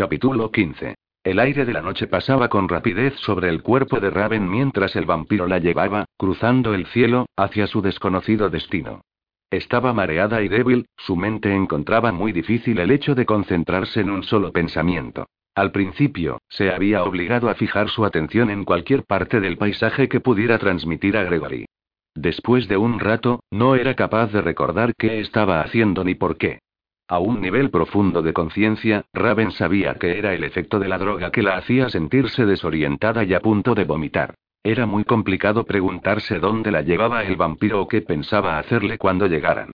Capítulo 15. El aire de la noche pasaba con rapidez sobre el cuerpo de Raven mientras el vampiro la llevaba, cruzando el cielo, hacia su desconocido destino. Estaba mareada y débil, su mente encontraba muy difícil el hecho de concentrarse en un solo pensamiento. Al principio, se había obligado a fijar su atención en cualquier parte del paisaje que pudiera transmitir a Gregory. Después de un rato, no era capaz de recordar qué estaba haciendo ni por qué. A un nivel profundo de conciencia, Raven sabía que era el efecto de la droga que la hacía sentirse desorientada y a punto de vomitar. Era muy complicado preguntarse dónde la llevaba el vampiro o qué pensaba hacerle cuando llegaran.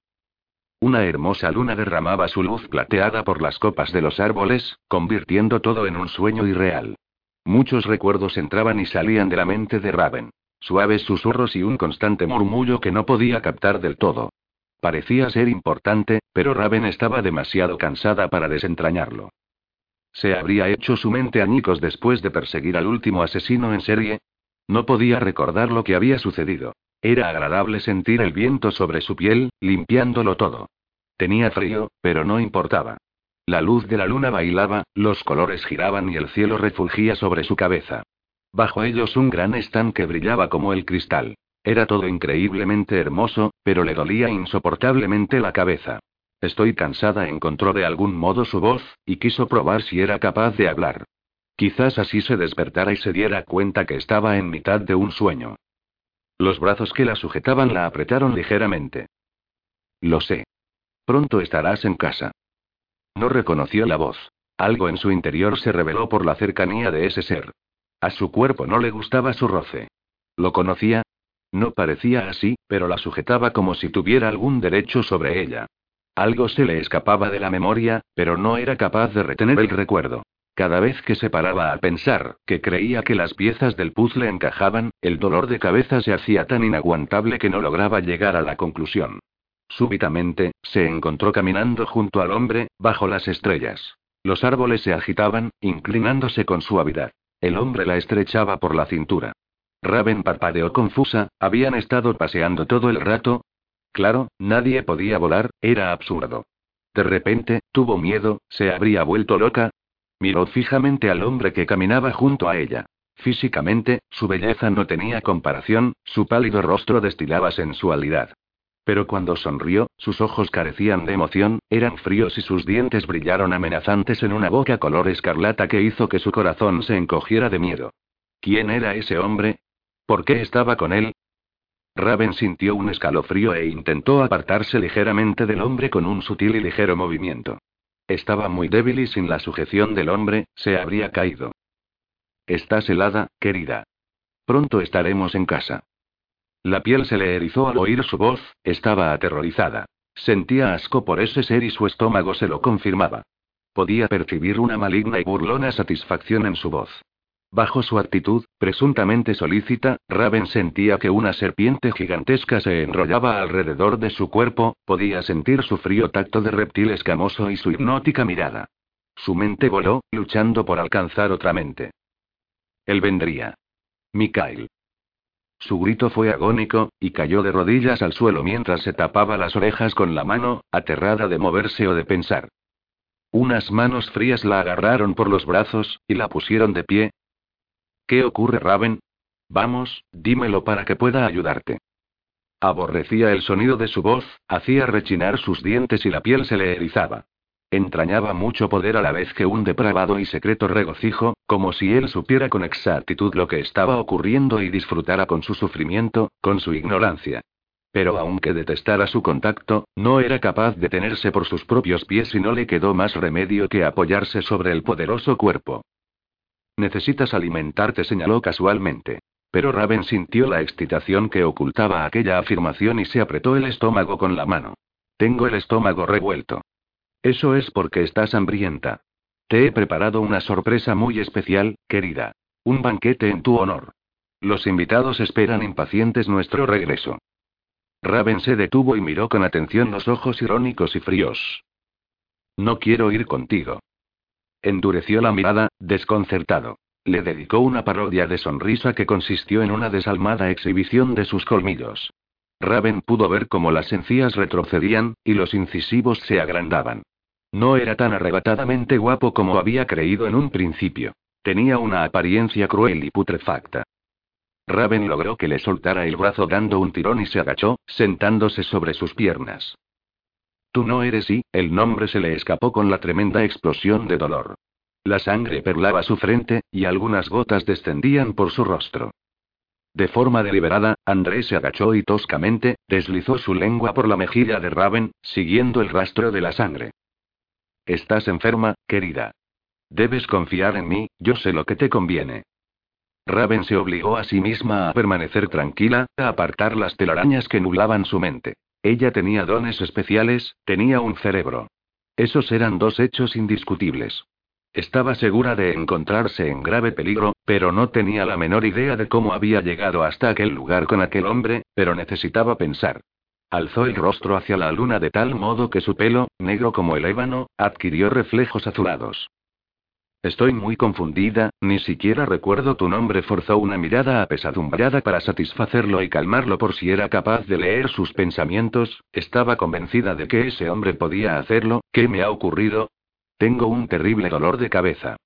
Una hermosa luna derramaba su luz plateada por las copas de los árboles, convirtiendo todo en un sueño irreal. Muchos recuerdos entraban y salían de la mente de Raven. Suaves susurros y un constante murmullo que no podía captar del todo. Parecía ser importante, pero Raven estaba demasiado cansada para desentrañarlo. ¿Se habría hecho su mente añicos después de perseguir al último asesino en serie? No podía recordar lo que había sucedido. Era agradable sentir el viento sobre su piel, limpiándolo todo. Tenía frío, pero no importaba. La luz de la luna bailaba, los colores giraban y el cielo refulgía sobre su cabeza. Bajo ellos un gran estanque brillaba como el cristal. Era todo increíblemente hermoso, pero le dolía insoportablemente la cabeza. Estoy cansada, encontró de algún modo su voz, y quiso probar si era capaz de hablar. Quizás así se despertara y se diera cuenta que estaba en mitad de un sueño. Los brazos que la sujetaban la apretaron ligeramente. Lo sé. Pronto estarás en casa. No reconoció la voz. Algo en su interior se reveló por la cercanía de ese ser. A su cuerpo no le gustaba su roce. ¿Lo conocía? No parecía así, pero la sujetaba como si tuviera algún derecho sobre ella. Algo se le escapaba de la memoria, pero no era capaz de retener el recuerdo. Cada vez que se paraba a pensar, que creía que las piezas del puzzle encajaban, el dolor de cabeza se hacía tan inaguantable que no lograba llegar a la conclusión. Súbitamente, se encontró caminando junto al hombre, bajo las estrellas. Los árboles se agitaban, inclinándose con suavidad. El hombre la estrechaba por la cintura. Raven parpadeó confusa, habían estado paseando todo el rato. Claro, nadie podía volar, era absurdo. De repente, tuvo miedo, se habría vuelto loca. Miró fijamente al hombre que caminaba junto a ella. Físicamente, su belleza no tenía comparación, su pálido rostro destilaba sensualidad. Pero cuando sonrió, sus ojos carecían de emoción, eran fríos y sus dientes brillaron amenazantes en una boca color escarlata que hizo que su corazón se encogiera de miedo. ¿Quién era ese hombre? ¿Por qué estaba con él? Raven sintió un escalofrío e intentó apartarse ligeramente del hombre con un sutil y ligero movimiento. Estaba muy débil y sin la sujeción del hombre, se habría caído. Estás helada, querida. Pronto estaremos en casa. La piel se le erizó al oír su voz, estaba aterrorizada. Sentía asco por ese ser y su estómago se lo confirmaba. Podía percibir una maligna y burlona satisfacción en su voz. Bajo su actitud, presuntamente solícita, Raven sentía que una serpiente gigantesca se enrollaba alrededor de su cuerpo, podía sentir su frío tacto de reptil escamoso y su hipnótica mirada. Su mente voló, luchando por alcanzar otra mente. Él vendría. Mikhail. Su grito fue agónico, y cayó de rodillas al suelo mientras se tapaba las orejas con la mano, aterrada de moverse o de pensar. Unas manos frías la agarraron por los brazos, y la pusieron de pie, ¿Qué ocurre, Raven? Vamos, dímelo para que pueda ayudarte. Aborrecía el sonido de su voz, hacía rechinar sus dientes y la piel se le erizaba. Entrañaba mucho poder a la vez que un depravado y secreto regocijo, como si él supiera con exactitud lo que estaba ocurriendo y disfrutara con su sufrimiento, con su ignorancia. Pero aunque detestara su contacto, no era capaz de tenerse por sus propios pies y no le quedó más remedio que apoyarse sobre el poderoso cuerpo. Necesitas alimentarte, señaló casualmente. Pero Raven sintió la excitación que ocultaba aquella afirmación y se apretó el estómago con la mano. Tengo el estómago revuelto. Eso es porque estás hambrienta. Te he preparado una sorpresa muy especial, querida. Un banquete en tu honor. Los invitados esperan impacientes nuestro regreso. Raven se detuvo y miró con atención los ojos irónicos y fríos. No quiero ir contigo. Endureció la mirada, desconcertado. Le dedicó una parodia de sonrisa que consistió en una desalmada exhibición de sus colmillos. Raven pudo ver cómo las encías retrocedían, y los incisivos se agrandaban. No era tan arrebatadamente guapo como había creído en un principio. Tenía una apariencia cruel y putrefacta. Raven logró que le soltara el brazo dando un tirón y se agachó, sentándose sobre sus piernas. Tú no eres y, el nombre se le escapó con la tremenda explosión de dolor. La sangre perlaba su frente, y algunas gotas descendían por su rostro. De forma deliberada, André se agachó y toscamente, deslizó su lengua por la mejilla de Raven, siguiendo el rastro de la sangre. Estás enferma, querida. Debes confiar en mí, yo sé lo que te conviene. Raven se obligó a sí misma a permanecer tranquila, a apartar las telarañas que nublaban su mente. Ella tenía dones especiales, tenía un cerebro. Esos eran dos hechos indiscutibles. Estaba segura de encontrarse en grave peligro, pero no tenía la menor idea de cómo había llegado hasta aquel lugar con aquel hombre, pero necesitaba pensar. Alzó el rostro hacia la luna de tal modo que su pelo, negro como el ébano, adquirió reflejos azulados. Estoy muy confundida, ni siquiera recuerdo tu nombre. Forzó una mirada apesadumbrada para satisfacerlo y calmarlo por si era capaz de leer sus pensamientos. Estaba convencida de que ese hombre podía hacerlo. ¿Qué me ha ocurrido? Tengo un terrible dolor de cabeza.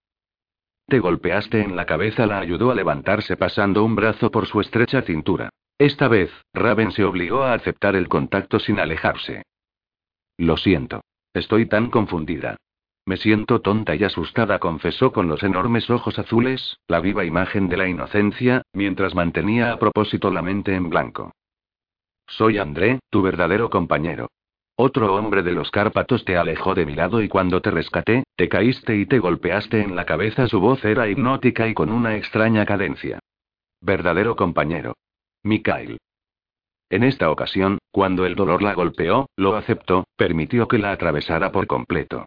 Te golpeaste en la cabeza, la ayudó a levantarse pasando un brazo por su estrecha cintura. Esta vez, Raven se obligó a aceptar el contacto sin alejarse. Lo siento. Estoy tan confundida. Me siento tonta y asustada, confesó con los enormes ojos azules, la viva imagen de la inocencia, mientras mantenía a propósito la mente en blanco. Soy André, tu verdadero compañero. Otro hombre de los Cárpatos te alejó de mi lado y cuando te rescaté, te caíste y te golpeaste en la cabeza. Su voz era hipnótica y con una extraña cadencia. Verdadero compañero. Mikhail. En esta ocasión, cuando el dolor la golpeó, lo aceptó, permitió que la atravesara por completo.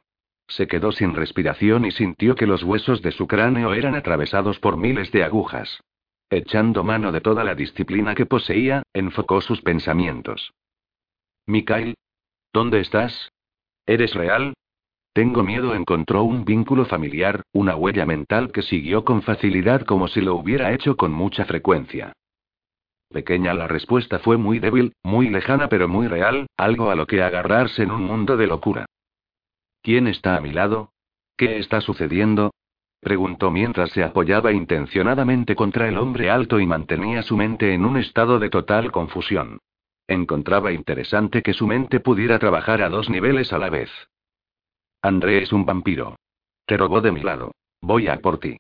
Se quedó sin respiración y sintió que los huesos de su cráneo eran atravesados por miles de agujas. Echando mano de toda la disciplina que poseía, enfocó sus pensamientos. Mikhail. ¿Dónde estás? ¿Eres real? Tengo miedo. Encontró un vínculo familiar, una huella mental que siguió con facilidad como si lo hubiera hecho con mucha frecuencia. Pequeña la respuesta fue muy débil, muy lejana pero muy real, algo a lo que agarrarse en un mundo de locura. ¿Quién está a mi lado? ¿Qué está sucediendo? preguntó mientras se apoyaba intencionadamente contra el hombre alto y mantenía su mente en un estado de total confusión. Encontraba interesante que su mente pudiera trabajar a dos niveles a la vez. André es un vampiro. Te robó de mi lado. Voy a por ti.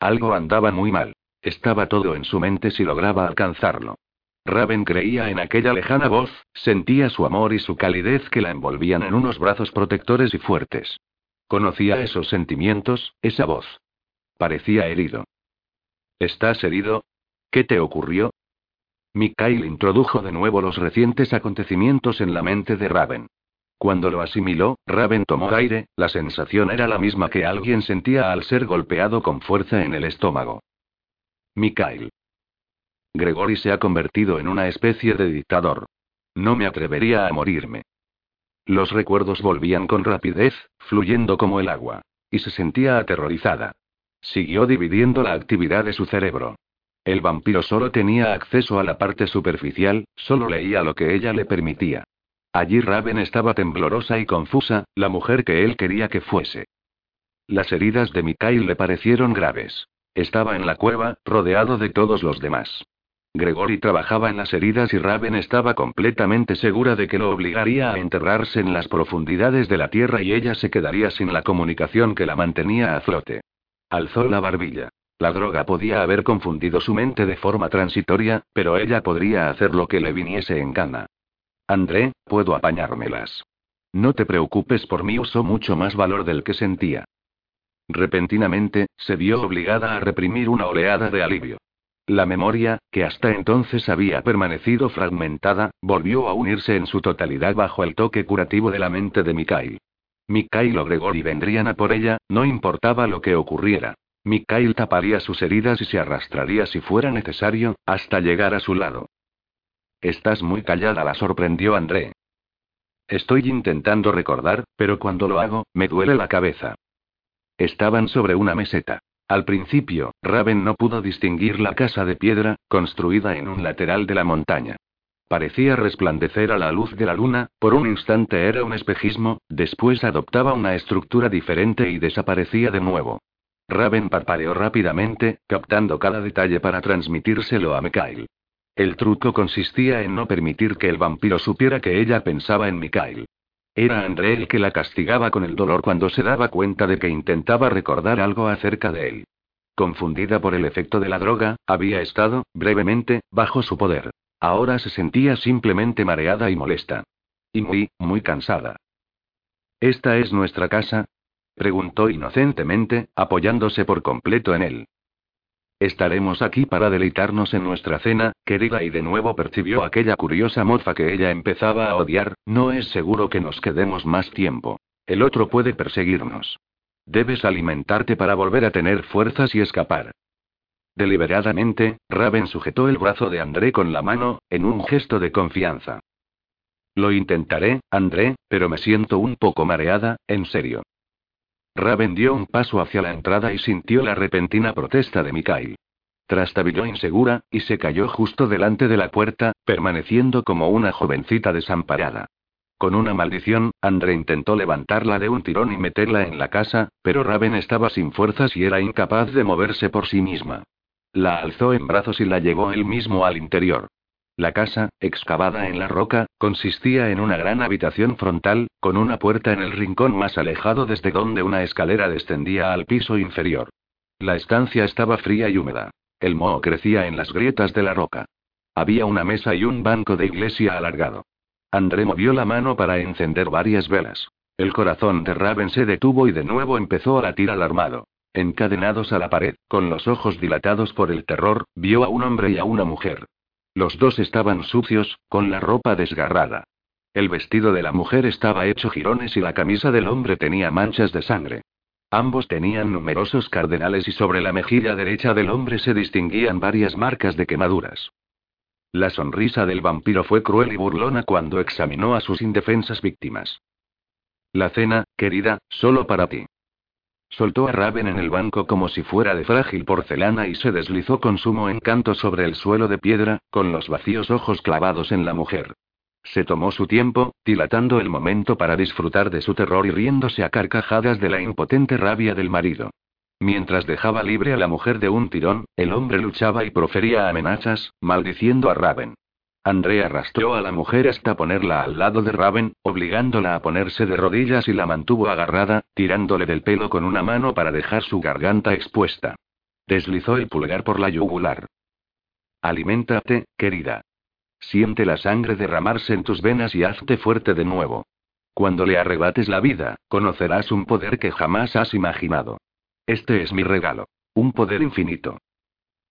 Algo andaba muy mal. Estaba todo en su mente si lograba alcanzarlo. Raven creía en aquella lejana voz, sentía su amor y su calidez que la envolvían en unos brazos protectores y fuertes. Conocía esos sentimientos, esa voz. Parecía herido. ¿Estás herido? ¿Qué te ocurrió? Mikhail introdujo de nuevo los recientes acontecimientos en la mente de Raven. Cuando lo asimiló, Raven tomó aire, la sensación era la misma que alguien sentía al ser golpeado con fuerza en el estómago. Mikhail. Gregory se ha convertido en una especie de dictador. No me atrevería a morirme. Los recuerdos volvían con rapidez, fluyendo como el agua. Y se sentía aterrorizada. Siguió dividiendo la actividad de su cerebro. El vampiro solo tenía acceso a la parte superficial, solo leía lo que ella le permitía. Allí Raven estaba temblorosa y confusa, la mujer que él quería que fuese. Las heridas de Mikhail le parecieron graves. Estaba en la cueva, rodeado de todos los demás. Gregory trabajaba en las heridas y Raven estaba completamente segura de que lo obligaría a enterrarse en las profundidades de la tierra y ella se quedaría sin la comunicación que la mantenía a flote. Alzó la barbilla. La droga podía haber confundido su mente de forma transitoria, pero ella podría hacer lo que le viniese en gana. André, puedo apañármelas. No te preocupes por mí, usó mucho más valor del que sentía. Repentinamente, se vio obligada a reprimir una oleada de alivio. La memoria, que hasta entonces había permanecido fragmentada, volvió a unirse en su totalidad bajo el toque curativo de la mente de Mikhail. Mikhail o Gregory vendrían a por ella, no importaba lo que ocurriera. Mikhail taparía sus heridas y se arrastraría si fuera necesario, hasta llegar a su lado. Estás muy callada, la sorprendió André. Estoy intentando recordar, pero cuando lo hago, me duele la cabeza. Estaban sobre una meseta. Al principio, Raven no pudo distinguir la casa de piedra, construida en un lateral de la montaña. Parecía resplandecer a la luz de la luna, por un instante era un espejismo, después adoptaba una estructura diferente y desaparecía de nuevo. Raven parpadeó rápidamente, captando cada detalle para transmitírselo a Mikhail. El truco consistía en no permitir que el vampiro supiera que ella pensaba en Mikhail. Era André el que la castigaba con el dolor cuando se daba cuenta de que intentaba recordar algo acerca de él. Confundida por el efecto de la droga, había estado, brevemente, bajo su poder. Ahora se sentía simplemente mareada y molesta. Y muy, muy cansada. ¿Esta es nuestra casa? preguntó inocentemente, apoyándose por completo en él. Estaremos aquí para deleitarnos en nuestra cena, querida, y de nuevo percibió aquella curiosa mofa que ella empezaba a odiar, no es seguro que nos quedemos más tiempo. El otro puede perseguirnos. Debes alimentarte para volver a tener fuerzas y escapar. Deliberadamente, Raven sujetó el brazo de André con la mano, en un gesto de confianza. Lo intentaré, André, pero me siento un poco mareada, en serio. Raven dio un paso hacia la entrada y sintió la repentina protesta de Mikhail. Trastabilló insegura, y se cayó justo delante de la puerta, permaneciendo como una jovencita desamparada. Con una maldición, André intentó levantarla de un tirón y meterla en la casa, pero Raven estaba sin fuerzas y era incapaz de moverse por sí misma. La alzó en brazos y la llevó él mismo al interior. La casa, excavada en la roca, consistía en una gran habitación frontal, con una puerta en el rincón más alejado desde donde una escalera descendía al piso inferior. La estancia estaba fría y húmeda. El moho crecía en las grietas de la roca. Había una mesa y un banco de iglesia alargado. André movió la mano para encender varias velas. El corazón de Raven se detuvo y de nuevo empezó a latir alarmado. Encadenados a la pared, con los ojos dilatados por el terror, vio a un hombre y a una mujer. Los dos estaban sucios, con la ropa desgarrada. El vestido de la mujer estaba hecho jirones y la camisa del hombre tenía manchas de sangre. Ambos tenían numerosos cardenales y sobre la mejilla derecha del hombre se distinguían varias marcas de quemaduras. La sonrisa del vampiro fue cruel y burlona cuando examinó a sus indefensas víctimas. La cena, querida, solo para ti. Soltó a Raven en el banco como si fuera de frágil porcelana y se deslizó con sumo encanto sobre el suelo de piedra, con los vacíos ojos clavados en la mujer. Se tomó su tiempo, dilatando el momento para disfrutar de su terror y riéndose a carcajadas de la impotente rabia del marido. Mientras dejaba libre a la mujer de un tirón, el hombre luchaba y profería amenazas, maldiciendo a Raven. Andrea arrastró a la mujer hasta ponerla al lado de Raven, obligándola a ponerse de rodillas y la mantuvo agarrada, tirándole del pelo con una mano para dejar su garganta expuesta. Deslizó el pulgar por la yugular. Aliméntate, querida. Siente la sangre derramarse en tus venas y hazte fuerte de nuevo. Cuando le arrebates la vida, conocerás un poder que jamás has imaginado. Este es mi regalo. Un poder infinito.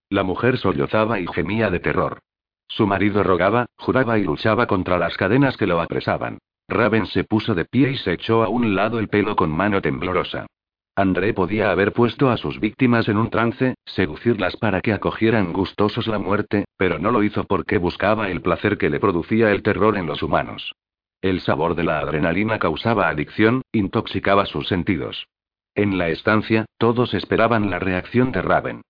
La mujer sollozaba y gemía de terror. Su marido rogaba, juraba y luchaba contra las cadenas que lo apresaban. Raven se puso de pie y se echó a un lado el pelo con mano temblorosa. André podía haber puesto a sus víctimas en un trance, seducirlas para que acogieran gustosos la muerte, pero no lo hizo porque buscaba el placer que le producía el terror en los humanos. El sabor de la adrenalina causaba adicción, intoxicaba sus sentidos. En la estancia, todos esperaban la reacción de Raven.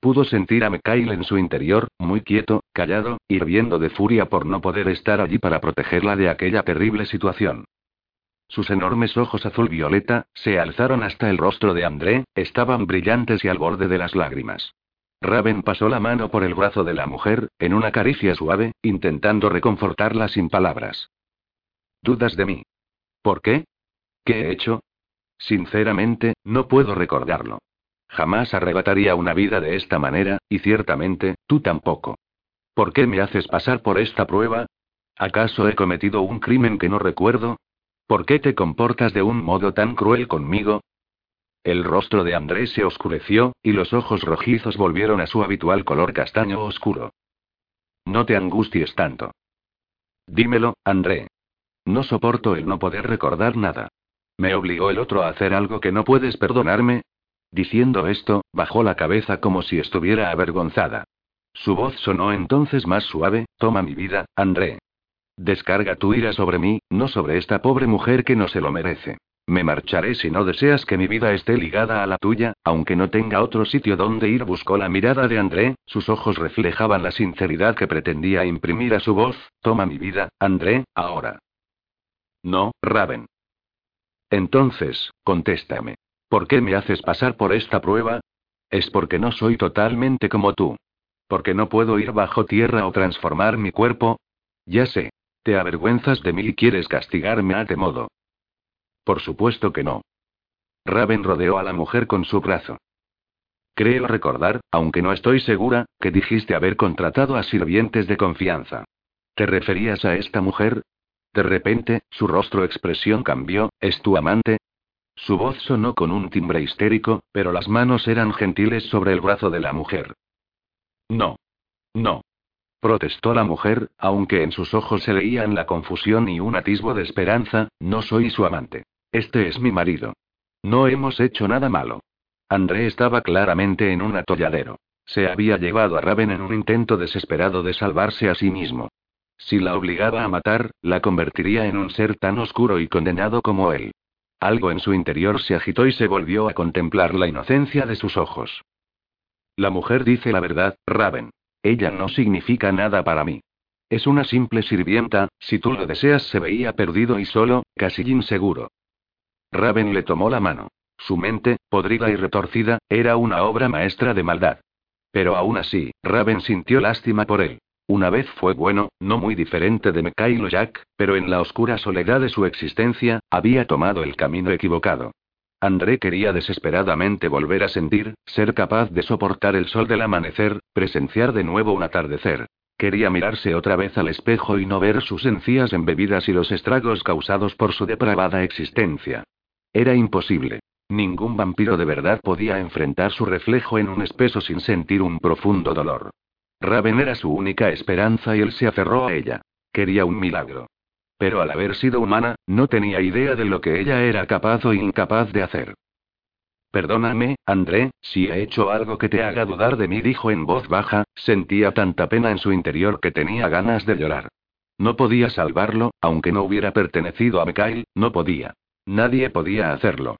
Pudo sentir a Mikhail en su interior, muy quieto, callado, hirviendo de furia por no poder estar allí para protegerla de aquella terrible situación. Sus enormes ojos azul violeta, se alzaron hasta el rostro de André, estaban brillantes y al borde de las lágrimas. Raven pasó la mano por el brazo de la mujer, en una caricia suave, intentando reconfortarla sin palabras. ¿Dudas de mí? ¿Por qué? ¿Qué he hecho? Sinceramente, no puedo recordarlo. Jamás arrebataría una vida de esta manera, y ciertamente, tú tampoco. ¿Por qué me haces pasar por esta prueba? ¿Acaso he cometido un crimen que no recuerdo? ¿Por qué te comportas de un modo tan cruel conmigo? El rostro de Andrés se oscureció, y los ojos rojizos volvieron a su habitual color castaño oscuro. No te angusties tanto. Dímelo, André. No soporto el no poder recordar nada. ¿Me obligó el otro a hacer algo que no puedes perdonarme? Diciendo esto, bajó la cabeza como si estuviera avergonzada. Su voz sonó entonces más suave, toma mi vida, André. Descarga tu ira sobre mí, no sobre esta pobre mujer que no se lo merece. me marcharé si no deseas que mi vida esté ligada a la tuya, aunque no tenga otro sitio donde ir. Buscó la mirada de André, sus ojos reflejaban la sinceridad que pretendía imprimir a su voz. Toma mi vida, André, ahora. No, Raven. Entonces, contéstame. ¿Por qué me haces pasar por esta prueba? Es porque no soy totalmente como tú. Porque no puedo ir bajo tierra o transformar mi cuerpo. Ya sé. Te avergüenzas de mí y quieres castigarme a este modo. Por supuesto que no. Raven rodeó a la mujer con su brazo. Creo recordar, aunque no estoy segura, que dijiste haber contratado a sirvientes de confianza. ¿Te referías a esta mujer? De repente, su rostro expresión cambió, ¿es tu amante? Su voz sonó con un timbre histérico, pero las manos eran gentiles sobre el brazo de la mujer. No. No. Protestó la mujer, aunque en sus ojos se leían la confusión y un atisbo de esperanza, no soy su amante. Este es mi marido. No hemos hecho nada malo. André estaba claramente en un atolladero. Se había llevado a Raven en un intento desesperado de salvarse a sí mismo. Si la obligaba a matar, la convertiría en un ser tan oscuro y condenado como él. Algo en su interior se agitó y se volvió a contemplar la inocencia de sus ojos. La mujer dice la verdad, Raven. Ella no significa nada para mí. Es una simple sirvienta, si tú lo deseas se veía perdido y solo, casi inseguro. Raven le tomó la mano. Su mente, podrida y retorcida, era una obra maestra de maldad. Pero aún así, Raven sintió lástima por él. Una vez fue bueno, no muy diferente de Mikhailo Jack, pero en la oscura soledad de su existencia, había tomado el camino equivocado. André quería desesperadamente volver a sentir, ser capaz de soportar el sol del amanecer, presenciar de nuevo un atardecer. Quería mirarse otra vez al espejo y no ver sus encías embebidas y los estragos causados por su depravada existencia. Era imposible. Ningún vampiro de verdad podía enfrentar su reflejo en un espeso sin sentir un profundo dolor. Raven era su única esperanza y él se aferró a ella. Quería un milagro. Pero al haber sido humana, no tenía idea de lo que ella era capaz o incapaz de hacer. Perdóname, André, si he hecho algo que te haga dudar de mí, dijo en voz baja, sentía tanta pena en su interior que tenía ganas de llorar. No podía salvarlo, aunque no hubiera pertenecido a Mikhail, no podía. Nadie podía hacerlo.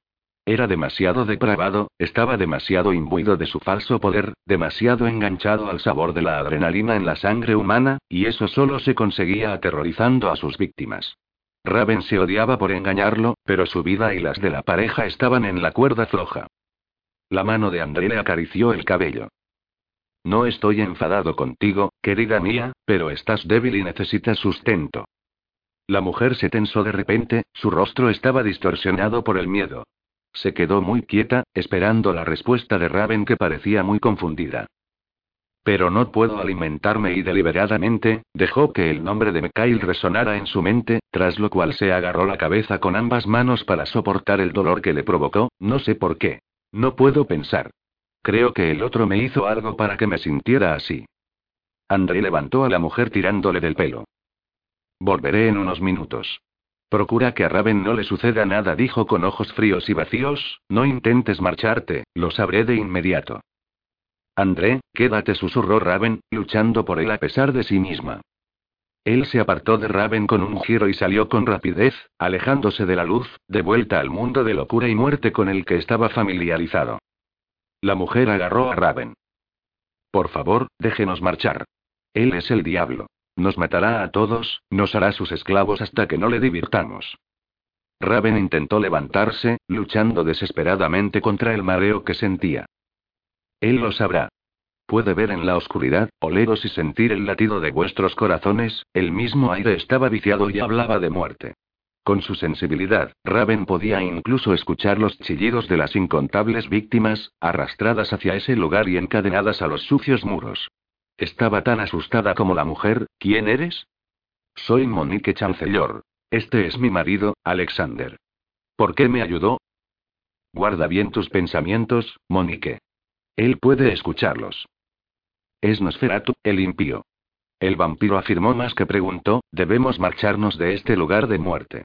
Era demasiado depravado, estaba demasiado imbuido de su falso poder, demasiado enganchado al sabor de la adrenalina en la sangre humana, y eso solo se conseguía aterrorizando a sus víctimas. Raven se odiaba por engañarlo, pero su vida y las de la pareja estaban en la cuerda floja. La mano de André le acarició el cabello. No estoy enfadado contigo, querida mía, pero estás débil y necesitas sustento. La mujer se tensó de repente, su rostro estaba distorsionado por el miedo. Se quedó muy quieta, esperando la respuesta de Raven que parecía muy confundida. Pero no puedo alimentarme y deliberadamente, dejó que el nombre de Mikhail resonara en su mente, tras lo cual se agarró la cabeza con ambas manos para soportar el dolor que le provocó, no sé por qué. No puedo pensar. Creo que el otro me hizo algo para que me sintiera así. André levantó a la mujer tirándole del pelo. Volveré en unos minutos. Procura que a Raven no le suceda nada, dijo con ojos fríos y vacíos, no intentes marcharte, lo sabré de inmediato. André, quédate, susurró Raven, luchando por él a pesar de sí misma. Él se apartó de Raven con un giro y salió con rapidez, alejándose de la luz, de vuelta al mundo de locura y muerte con el que estaba familiarizado. La mujer agarró a Raven. Por favor, déjenos marchar. Él es el diablo. Nos matará a todos, nos hará sus esclavos hasta que no le divirtamos. Raven intentó levantarse, luchando desesperadamente contra el mareo que sentía. Él lo sabrá. Puede ver en la oscuridad, oleros y sentir el latido de vuestros corazones, el mismo aire estaba viciado y hablaba de muerte. Con su sensibilidad, Raven podía incluso escuchar los chillidos de las incontables víctimas, arrastradas hacia ese lugar y encadenadas a los sucios muros. Estaba tan asustada como la mujer. ¿Quién eres? Soy Monique Chancellor. Este es mi marido, Alexander. ¿Por qué me ayudó? Guarda bien tus pensamientos, Monique. Él puede escucharlos. Es Nosferatu, el impío. El vampiro afirmó más que preguntó, debemos marcharnos de este lugar de muerte.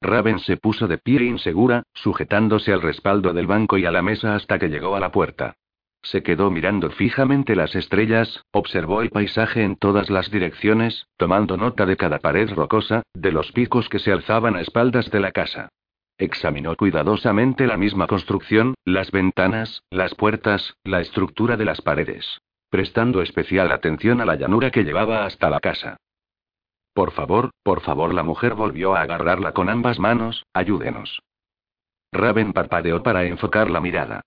Raven se puso de pie insegura, sujetándose al respaldo del banco y a la mesa hasta que llegó a la puerta. Se quedó mirando fijamente las estrellas, observó el paisaje en todas las direcciones, tomando nota de cada pared rocosa, de los picos que se alzaban a espaldas de la casa. Examinó cuidadosamente la misma construcción, las ventanas, las puertas, la estructura de las paredes. Prestando especial atención a la llanura que llevaba hasta la casa. Por favor, por favor, la mujer volvió a agarrarla con ambas manos, ayúdenos. Raven parpadeó para enfocar la mirada.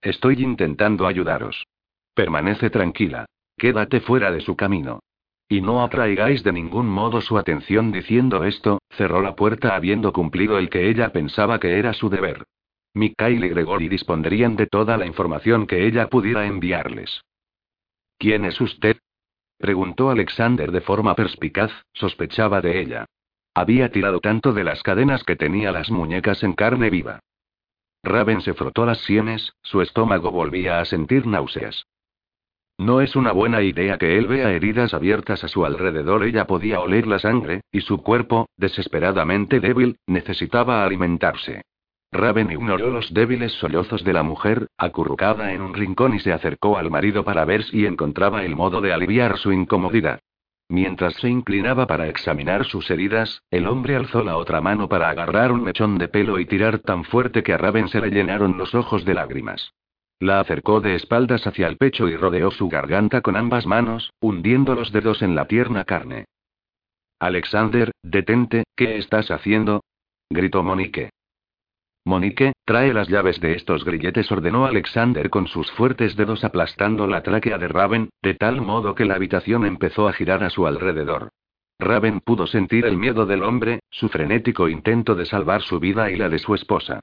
Estoy intentando ayudaros. Permanece tranquila. Quédate fuera de su camino. Y no atraigáis de ningún modo su atención diciendo esto, cerró la puerta habiendo cumplido el que ella pensaba que era su deber. Mikhail y Gregory dispondrían de toda la información que ella pudiera enviarles. ¿Quién es usted? preguntó Alexander de forma perspicaz, sospechaba de ella. Había tirado tanto de las cadenas que tenía las muñecas en carne viva. Raven se frotó las sienes, su estómago volvía a sentir náuseas. No es una buena idea que él vea heridas abiertas a su alrededor. Ella podía oler la sangre, y su cuerpo, desesperadamente débil, necesitaba alimentarse. Raven ignoró los débiles sollozos de la mujer, acurrucada en un rincón y se acercó al marido para ver si encontraba el modo de aliviar su incomodidad. Mientras se inclinaba para examinar sus heridas, el hombre alzó la otra mano para agarrar un mechón de pelo y tirar tan fuerte que a Raven se le llenaron los ojos de lágrimas. La acercó de espaldas hacia el pecho y rodeó su garganta con ambas manos, hundiendo los dedos en la tierna carne. Alexander, detente, ¿qué estás haciendo? gritó Monique. Monique, trae las llaves de estos grilletes, ordenó Alexander con sus fuertes dedos aplastando la tráquea de Raven, de tal modo que la habitación empezó a girar a su alrededor. Raven pudo sentir el miedo del hombre, su frenético intento de salvar su vida y la de su esposa.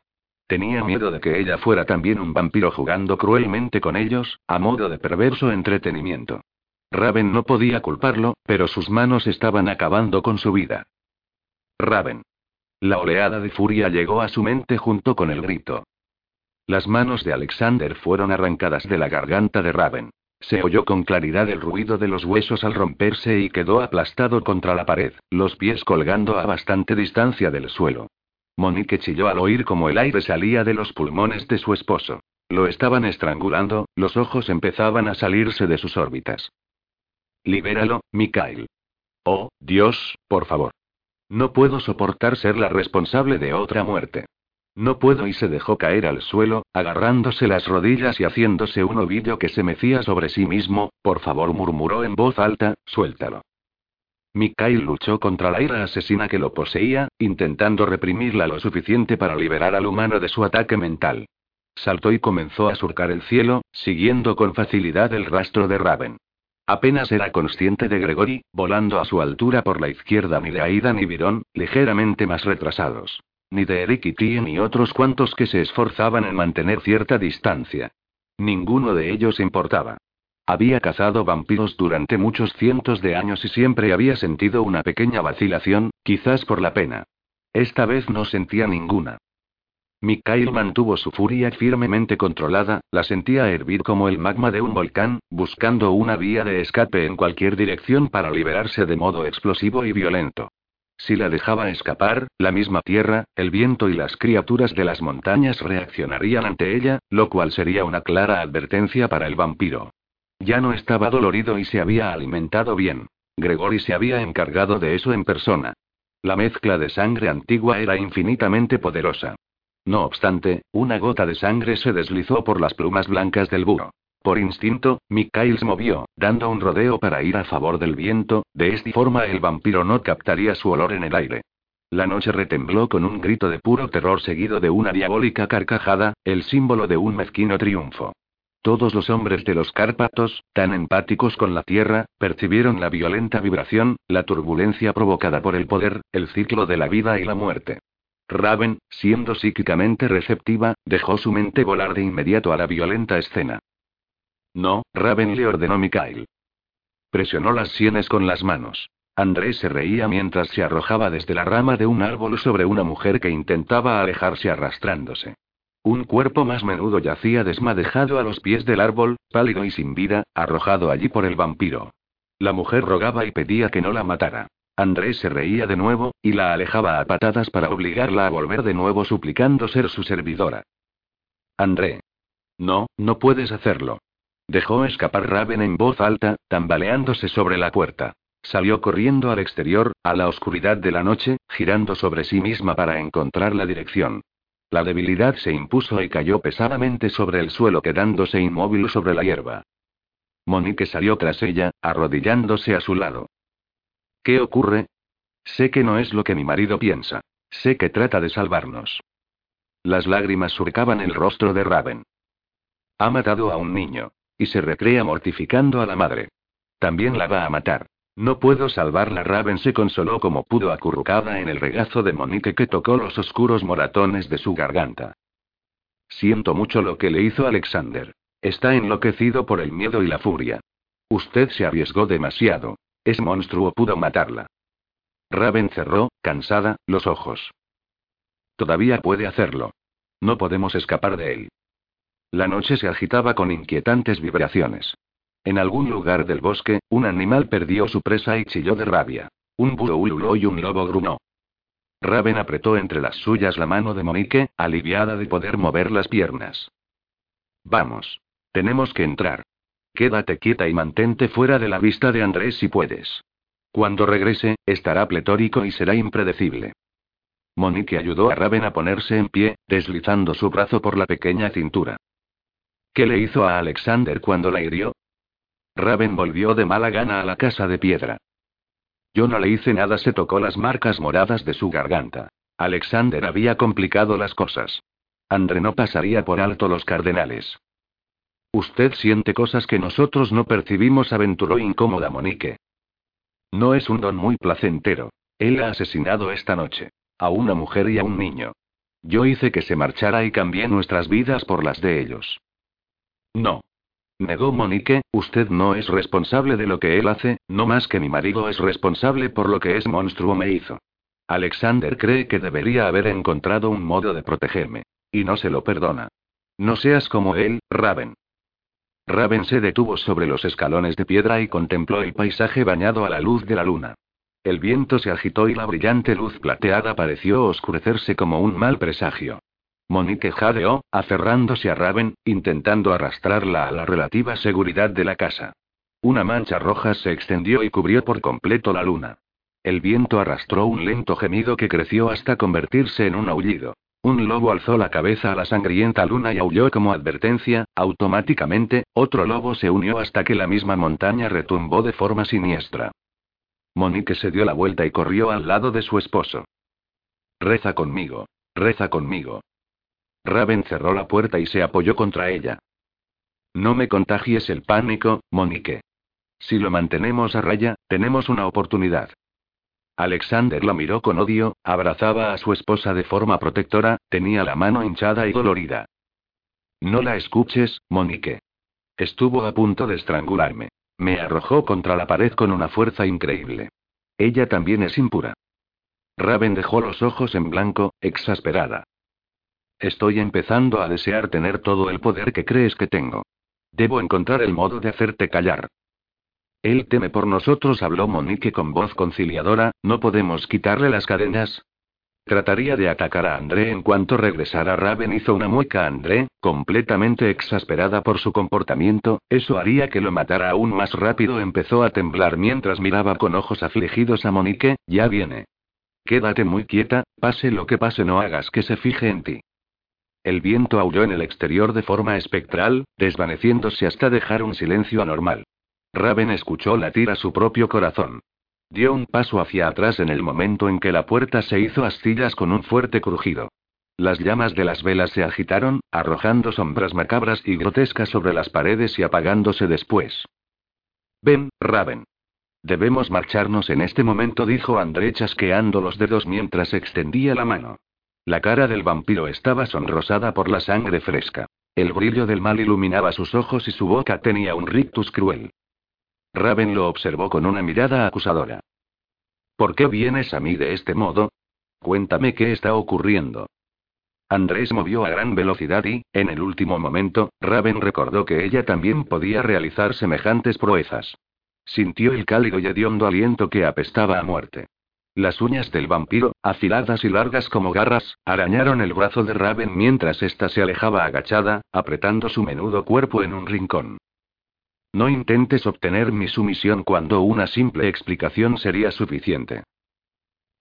Tenía miedo de que ella fuera también un vampiro jugando cruelmente con ellos, a modo de perverso entretenimiento. Raven no podía culparlo, pero sus manos estaban acabando con su vida. Raven. La oleada de furia llegó a su mente junto con el grito. Las manos de Alexander fueron arrancadas de la garganta de Raven. Se oyó con claridad el ruido de los huesos al romperse y quedó aplastado contra la pared, los pies colgando a bastante distancia del suelo. Monique chilló al oír como el aire salía de los pulmones de su esposo. Lo estaban estrangulando, los ojos empezaban a salirse de sus órbitas. Libéralo, Mikhail. Oh, Dios, por favor. No puedo soportar ser la responsable de otra muerte. No puedo y se dejó caer al suelo, agarrándose las rodillas y haciéndose un ovillo que se mecía sobre sí mismo, por favor murmuró en voz alta, suéltalo. Mikhail luchó contra la ira asesina que lo poseía, intentando reprimirla lo suficiente para liberar al humano de su ataque mental. Saltó y comenzó a surcar el cielo, siguiendo con facilidad el rastro de Raven. Apenas era consciente de Gregory, volando a su altura por la izquierda, ni de Aida ni Virón, ligeramente más retrasados. Ni de Eric y Tie ni otros cuantos que se esforzaban en mantener cierta distancia. Ninguno de ellos importaba. Había cazado vampiros durante muchos cientos de años y siempre había sentido una pequeña vacilación, quizás por la pena. Esta vez no sentía ninguna. Mikhail mantuvo su furia firmemente controlada, la sentía hervir como el magma de un volcán, buscando una vía de escape en cualquier dirección para liberarse de modo explosivo y violento. Si la dejaba escapar, la misma tierra, el viento y las criaturas de las montañas reaccionarían ante ella, lo cual sería una clara advertencia para el vampiro. Ya no estaba dolorido y se había alimentado bien. Gregory se había encargado de eso en persona. La mezcla de sangre antigua era infinitamente poderosa. No obstante, una gota de sangre se deslizó por las plumas blancas del búho. Por instinto, Mikhail se movió, dando un rodeo para ir a favor del viento, de esta forma el vampiro no captaría su olor en el aire. La noche retembló con un grito de puro terror seguido de una diabólica carcajada, el símbolo de un mezquino triunfo. Todos los hombres de los Cárpatos, tan empáticos con la tierra, percibieron la violenta vibración, la turbulencia provocada por el poder, el ciclo de la vida y la muerte. Raven, siendo psíquicamente receptiva, dejó su mente volar de inmediato a la violenta escena. No, Raven le ordenó Mikhail. Presionó las sienes con las manos. Andrés se reía mientras se arrojaba desde la rama de un árbol sobre una mujer que intentaba alejarse arrastrándose. Un cuerpo más menudo yacía desmadejado a los pies del árbol, pálido y sin vida, arrojado allí por el vampiro. La mujer rogaba y pedía que no la matara. Andrés se reía de nuevo, y la alejaba a patadas para obligarla a volver de nuevo suplicando ser su servidora. André. No, no puedes hacerlo. Dejó escapar Raven en voz alta, tambaleándose sobre la puerta. Salió corriendo al exterior, a la oscuridad de la noche, girando sobre sí misma para encontrar la dirección. La debilidad se impuso y cayó pesadamente sobre el suelo quedándose inmóvil sobre la hierba. Monique salió tras ella, arrodillándose a su lado. ¿Qué ocurre? Sé que no es lo que mi marido piensa. Sé que trata de salvarnos. Las lágrimas surcaban el rostro de Raven. Ha matado a un niño. Y se recrea mortificando a la madre. También la va a matar. No puedo salvarla. Raven se consoló como pudo acurrucada en el regazo de Monique que tocó los oscuros moratones de su garganta. Siento mucho lo que le hizo Alexander. Está enloquecido por el miedo y la furia. Usted se arriesgó demasiado. Ese monstruo pudo matarla. Raven cerró, cansada, los ojos. Todavía puede hacerlo. No podemos escapar de él. La noche se agitaba con inquietantes vibraciones. En algún lugar del bosque, un animal perdió su presa y chilló de rabia. Un búho ululó y un lobo grunó. Raven apretó entre las suyas la mano de Monique, aliviada de poder mover las piernas. Vamos. Tenemos que entrar. Quédate quieta y mantente fuera de la vista de Andrés si puedes. Cuando regrese, estará pletórico y será impredecible. Monique ayudó a Raven a ponerse en pie, deslizando su brazo por la pequeña cintura. ¿Qué le hizo a Alexander cuando la hirió? Raven volvió de mala gana a la casa de piedra. Yo no le hice nada, se tocó las marcas moradas de su garganta. Alexander había complicado las cosas. André no pasaría por alto los cardenales. Usted siente cosas que nosotros no percibimos, aventuró incómoda Monique. No es un don muy placentero. Él ha asesinado esta noche. A una mujer y a un niño. Yo hice que se marchara y cambié nuestras vidas por las de ellos. No. Negó Monique, usted no es responsable de lo que él hace, no más que mi marido es responsable por lo que ese monstruo me hizo. Alexander cree que debería haber encontrado un modo de protegerme. Y no se lo perdona. No seas como él, Raven. Raven se detuvo sobre los escalones de piedra y contempló el paisaje bañado a la luz de la luna. El viento se agitó y la brillante luz plateada pareció oscurecerse como un mal presagio. Monique jadeó, aferrándose a Raven, intentando arrastrarla a la relativa seguridad de la casa. Una mancha roja se extendió y cubrió por completo la luna. El viento arrastró un lento gemido que creció hasta convertirse en un aullido. Un lobo alzó la cabeza a la sangrienta luna y aulló como advertencia, automáticamente, otro lobo se unió hasta que la misma montaña retumbó de forma siniestra. Monique se dio la vuelta y corrió al lado de su esposo. Reza conmigo. Reza conmigo. Raven cerró la puerta y se apoyó contra ella. No me contagies el pánico, Monique. Si lo mantenemos a raya, tenemos una oportunidad. Alexander la miró con odio, abrazaba a su esposa de forma protectora, tenía la mano hinchada y dolorida. No la escuches, Monique. Estuvo a punto de estrangularme. Me arrojó contra la pared con una fuerza increíble. Ella también es impura. Raven dejó los ojos en blanco, exasperada. Estoy empezando a desear tener todo el poder que crees que tengo. Debo encontrar el modo de hacerte callar. Él teme por nosotros, habló Monique con voz conciliadora, ¿no podemos quitarle las cadenas? Trataría de atacar a André en cuanto regresara. Raven hizo una mueca a André, completamente exasperada por su comportamiento, eso haría que lo matara aún más rápido. Empezó a temblar mientras miraba con ojos afligidos a Monique, ya viene. Quédate muy quieta, pase lo que pase, no hagas que se fije en ti. El viento aulló en el exterior de forma espectral, desvaneciéndose hasta dejar un silencio anormal. Raven escuchó latir a su propio corazón. Dio un paso hacia atrás en el momento en que la puerta se hizo astillas con un fuerte crujido. Las llamas de las velas se agitaron, arrojando sombras macabras y grotescas sobre las paredes y apagándose después. Ven, Raven. Debemos marcharnos en este momento, dijo André chasqueando los dedos mientras extendía la mano. La cara del vampiro estaba sonrosada por la sangre fresca. El brillo del mal iluminaba sus ojos y su boca tenía un rictus cruel. Raven lo observó con una mirada acusadora. ¿Por qué vienes a mí de este modo? Cuéntame qué está ocurriendo. Andrés movió a gran velocidad y, en el último momento, Raven recordó que ella también podía realizar semejantes proezas. Sintió el cálido y hediondo aliento que apestaba a muerte. Las uñas del vampiro, afiladas y largas como garras, arañaron el brazo de Raven mientras ésta se alejaba agachada, apretando su menudo cuerpo en un rincón. No intentes obtener mi sumisión cuando una simple explicación sería suficiente.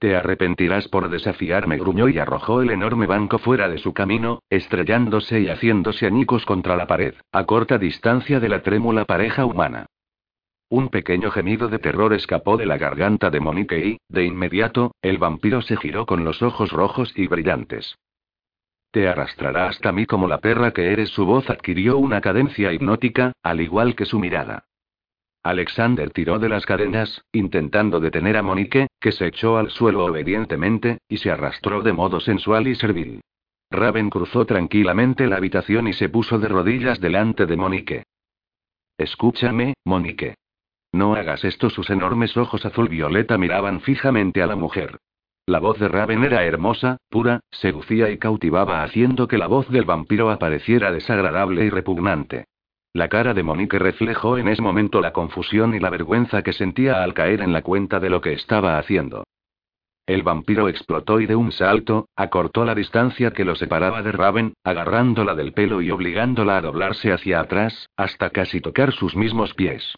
Te arrepentirás por desafiarme, gruñó y arrojó el enorme banco fuera de su camino, estrellándose y haciéndose añicos contra la pared, a corta distancia de la trémula pareja humana. Un pequeño gemido de terror escapó de la garganta de Monique y, de inmediato, el vampiro se giró con los ojos rojos y brillantes. Te arrastrará hasta mí como la perra que eres. Su voz adquirió una cadencia hipnótica, al igual que su mirada. Alexander tiró de las cadenas, intentando detener a Monique, que se echó al suelo obedientemente, y se arrastró de modo sensual y servil. Raven cruzó tranquilamente la habitación y se puso de rodillas delante de Monique. Escúchame, Monique. No hagas esto. Sus enormes ojos azul violeta miraban fijamente a la mujer. La voz de Raven era hermosa, pura, seducía y cautivaba haciendo que la voz del vampiro apareciera desagradable y repugnante. La cara de Monique reflejó en ese momento la confusión y la vergüenza que sentía al caer en la cuenta de lo que estaba haciendo. El vampiro explotó y de un salto, acortó la distancia que lo separaba de Raven, agarrándola del pelo y obligándola a doblarse hacia atrás, hasta casi tocar sus mismos pies.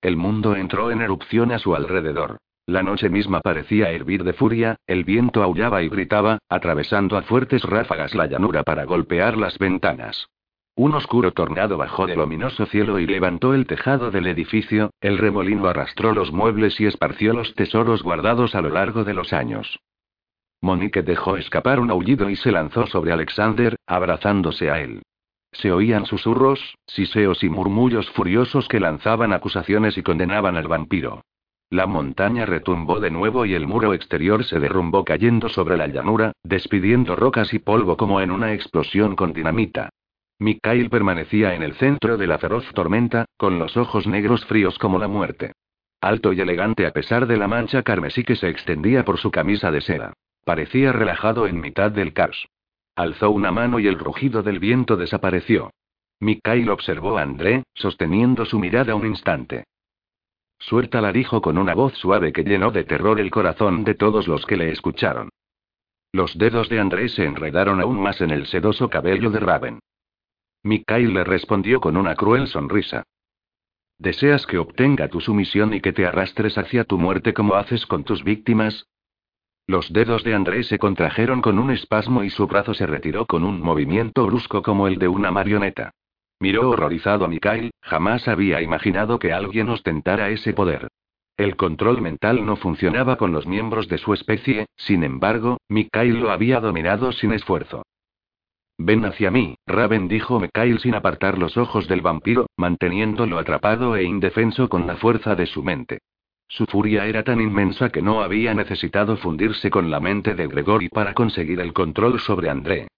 El mundo entró en erupción a su alrededor. La noche misma parecía hervir de furia, el viento aullaba y gritaba, atravesando a fuertes ráfagas la llanura para golpear las ventanas. Un oscuro tornado bajó del ominoso cielo y levantó el tejado del edificio, el remolino arrastró los muebles y esparció los tesoros guardados a lo largo de los años. Monique dejó escapar un aullido y se lanzó sobre Alexander, abrazándose a él. Se oían susurros, siseos y murmullos furiosos que lanzaban acusaciones y condenaban al vampiro. La montaña retumbó de nuevo y el muro exterior se derrumbó cayendo sobre la llanura, despidiendo rocas y polvo como en una explosión con dinamita. Mikhail permanecía en el centro de la feroz tormenta, con los ojos negros fríos como la muerte. Alto y elegante a pesar de la mancha carmesí que se extendía por su camisa de seda. Parecía relajado en mitad del caos. Alzó una mano y el rugido del viento desapareció. Mikhail observó a André, sosteniendo su mirada un instante. Suéltala dijo con una voz suave que llenó de terror el corazón de todos los que le escucharon. Los dedos de André se enredaron aún más en el sedoso cabello de Raven. Mikhail le respondió con una cruel sonrisa. ¿Deseas que obtenga tu sumisión y que te arrastres hacia tu muerte como haces con tus víctimas? Los dedos de André se contrajeron con un espasmo y su brazo se retiró con un movimiento brusco como el de una marioneta. Miró horrorizado a Mikhail, jamás había imaginado que alguien ostentara ese poder. El control mental no funcionaba con los miembros de su especie, sin embargo, Mikhail lo había dominado sin esfuerzo. Ven hacia mí, Raven dijo Mikhail sin apartar los ojos del vampiro, manteniéndolo atrapado e indefenso con la fuerza de su mente. Su furia era tan inmensa que no había necesitado fundirse con la mente de Gregory para conseguir el control sobre André.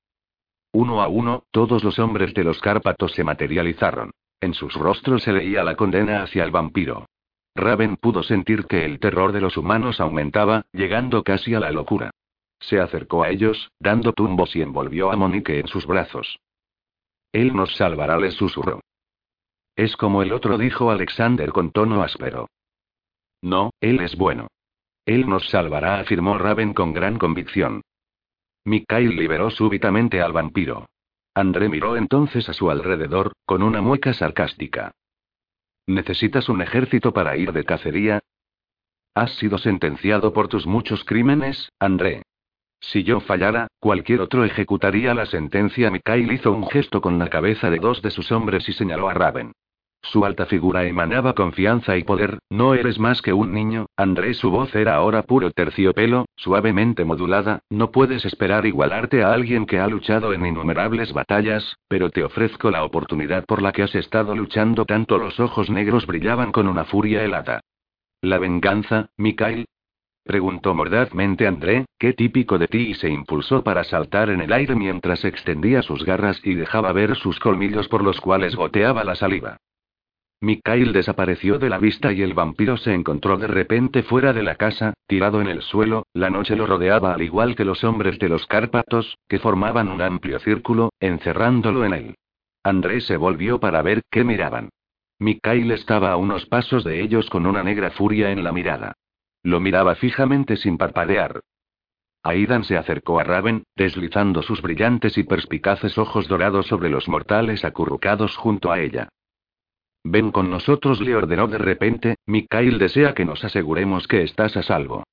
Uno a uno, todos los hombres de los Cárpatos se materializaron. En sus rostros se leía la condena hacia el vampiro. Raven pudo sentir que el terror de los humanos aumentaba, llegando casi a la locura. Se acercó a ellos, dando tumbos y envolvió a Monique en sus brazos. Él nos salvará, le susurró. Es como el otro, dijo Alexander con tono áspero. No, él es bueno. Él nos salvará, afirmó Raven con gran convicción. Mikhail liberó súbitamente al vampiro. André miró entonces a su alrededor, con una mueca sarcástica. ¿Necesitas un ejército para ir de cacería? Has sido sentenciado por tus muchos crímenes, André. Si yo fallara, cualquier otro ejecutaría la sentencia. Mikhail hizo un gesto con la cabeza de dos de sus hombres y señaló a Raven. Su alta figura emanaba confianza y poder, no eres más que un niño, André. Su voz era ahora puro terciopelo, suavemente modulada, no puedes esperar igualarte a alguien que ha luchado en innumerables batallas, pero te ofrezco la oportunidad por la que has estado luchando tanto. Los ojos negros brillaban con una furia helada. La venganza, Mikhail, Preguntó mordazmente André, qué típico de ti y se impulsó para saltar en el aire mientras extendía sus garras y dejaba ver sus colmillos por los cuales goteaba la saliva. Mikhail desapareció de la vista y el vampiro se encontró de repente fuera de la casa, tirado en el suelo, la noche lo rodeaba al igual que los hombres de los Cárpatos, que formaban un amplio círculo, encerrándolo en él. André se volvió para ver qué miraban. Mikhail estaba a unos pasos de ellos con una negra furia en la mirada. Lo miraba fijamente sin parpadear. Aidan se acercó a Raven, deslizando sus brillantes y perspicaces ojos dorados sobre los mortales acurrucados junto a ella. Ven con nosotros, le ordenó de repente. Mikhail desea que nos aseguremos que estás a salvo.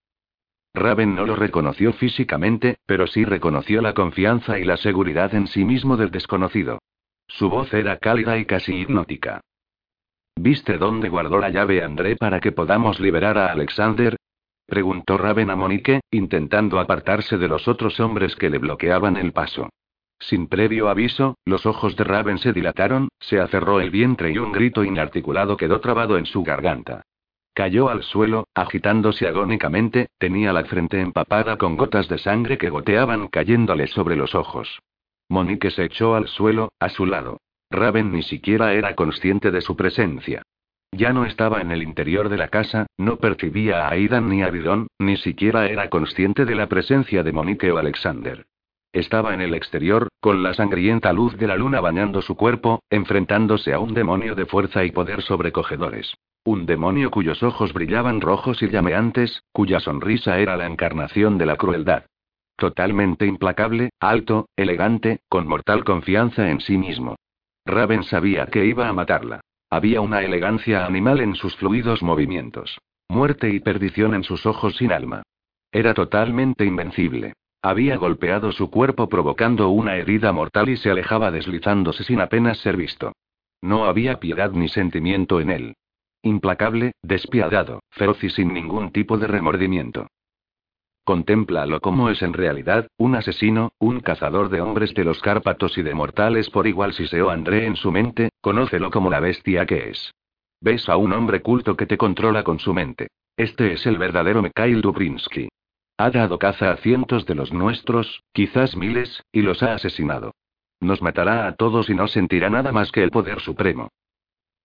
Raven no lo reconoció físicamente, pero sí reconoció la confianza y la seguridad en sí mismo del desconocido. Su voz era cálida y casi hipnótica. ¿Viste dónde guardó la llave André para que podamos liberar a Alexander? preguntó Raven a Monique, intentando apartarse de los otros hombres que le bloqueaban el paso. Sin previo aviso, los ojos de Raven se dilataron, se aferró el vientre y un grito inarticulado quedó trabado en su garganta. Cayó al suelo, agitándose agónicamente, tenía la frente empapada con gotas de sangre que goteaban cayéndole sobre los ojos. Monique se echó al suelo, a su lado. Raven ni siquiera era consciente de su presencia. Ya no estaba en el interior de la casa, no percibía a Aidan ni a Bidon, ni siquiera era consciente de la presencia de Monique o Alexander. Estaba en el exterior, con la sangrienta luz de la luna bañando su cuerpo, enfrentándose a un demonio de fuerza y poder sobrecogedores. Un demonio cuyos ojos brillaban rojos y llameantes, cuya sonrisa era la encarnación de la crueldad. Totalmente implacable, alto, elegante, con mortal confianza en sí mismo. Raven sabía que iba a matarla. Había una elegancia animal en sus fluidos movimientos. Muerte y perdición en sus ojos sin alma. Era totalmente invencible. Había golpeado su cuerpo provocando una herida mortal y se alejaba deslizándose sin apenas ser visto. No había piedad ni sentimiento en él. Implacable, despiadado, feroz y sin ningún tipo de remordimiento. Contémplalo como es en realidad, un asesino, un cazador de hombres de los Cárpatos y de mortales por igual siseó André en su mente, conócelo como la bestia que es. Ves a un hombre culto que te controla con su mente. Este es el verdadero Mikhail Dubrinsky. Ha dado caza a cientos de los nuestros, quizás miles, y los ha asesinado. Nos matará a todos y no sentirá nada más que el poder supremo.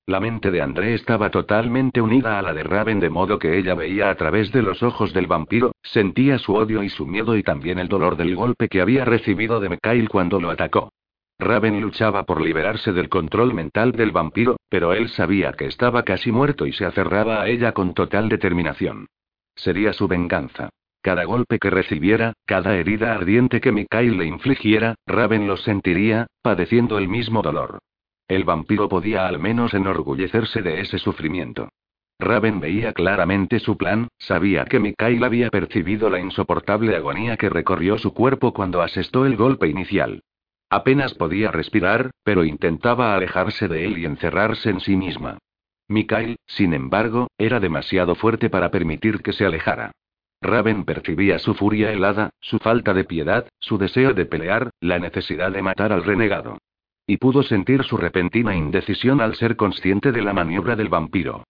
La mente de André estaba totalmente unida a la de Raven de modo que ella veía a través de los ojos del vampiro, sentía su odio y su miedo y también el dolor del golpe que había recibido de Mikhail cuando lo atacó. Raven luchaba por liberarse del control mental del vampiro, pero él sabía que estaba casi muerto y se aferraba a ella con total determinación. Sería su venganza. Cada golpe que recibiera, cada herida ardiente que Mikhail le infligiera, Raven lo sentiría, padeciendo el mismo dolor. El vampiro podía al menos enorgullecerse de ese sufrimiento. Raven veía claramente su plan, sabía que Mikhail había percibido la insoportable agonía que recorrió su cuerpo cuando asestó el golpe inicial. Apenas podía respirar, pero intentaba alejarse de él y encerrarse en sí misma. Mikhail, sin embargo, era demasiado fuerte para permitir que se alejara. Raven percibía su furia helada, su falta de piedad, su deseo de pelear, la necesidad de matar al renegado. Y pudo sentir su repentina indecisión al ser consciente de la maniobra del vampiro.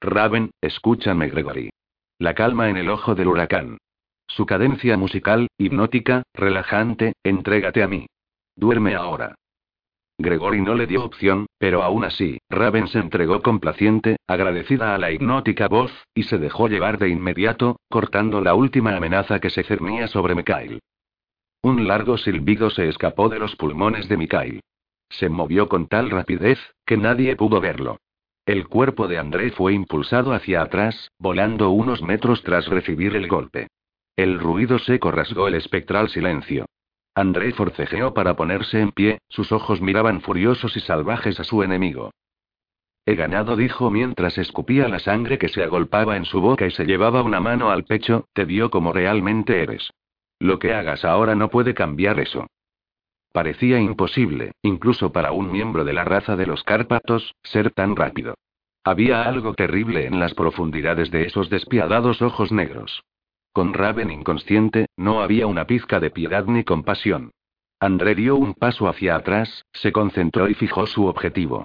Raven, escúchame, Gregory. La calma en el ojo del huracán. Su cadencia musical, hipnótica, relajante, entrégate a mí. Duerme ahora. Gregory no le dio opción, pero aún así, Raven se entregó complaciente, agradecida a la hipnótica voz, y se dejó llevar de inmediato, cortando la última amenaza que se cernía sobre Mikhail. Un largo silbido se escapó de los pulmones de Mikhail. Se movió con tal rapidez, que nadie pudo verlo. El cuerpo de André fue impulsado hacia atrás, volando unos metros tras recibir el golpe. El ruido seco rasgó el espectral silencio. André forcejeó para ponerse en pie, sus ojos miraban furiosos y salvajes a su enemigo. He ganado, dijo mientras escupía la sangre que se agolpaba en su boca y se llevaba una mano al pecho, te vio como realmente eres. Lo que hagas ahora no puede cambiar eso. Parecía imposible, incluso para un miembro de la raza de los Cárpatos, ser tan rápido. Había algo terrible en las profundidades de esos despiadados ojos negros. Con Raven inconsciente, no había una pizca de piedad ni compasión. André dio un paso hacia atrás, se concentró y fijó su objetivo.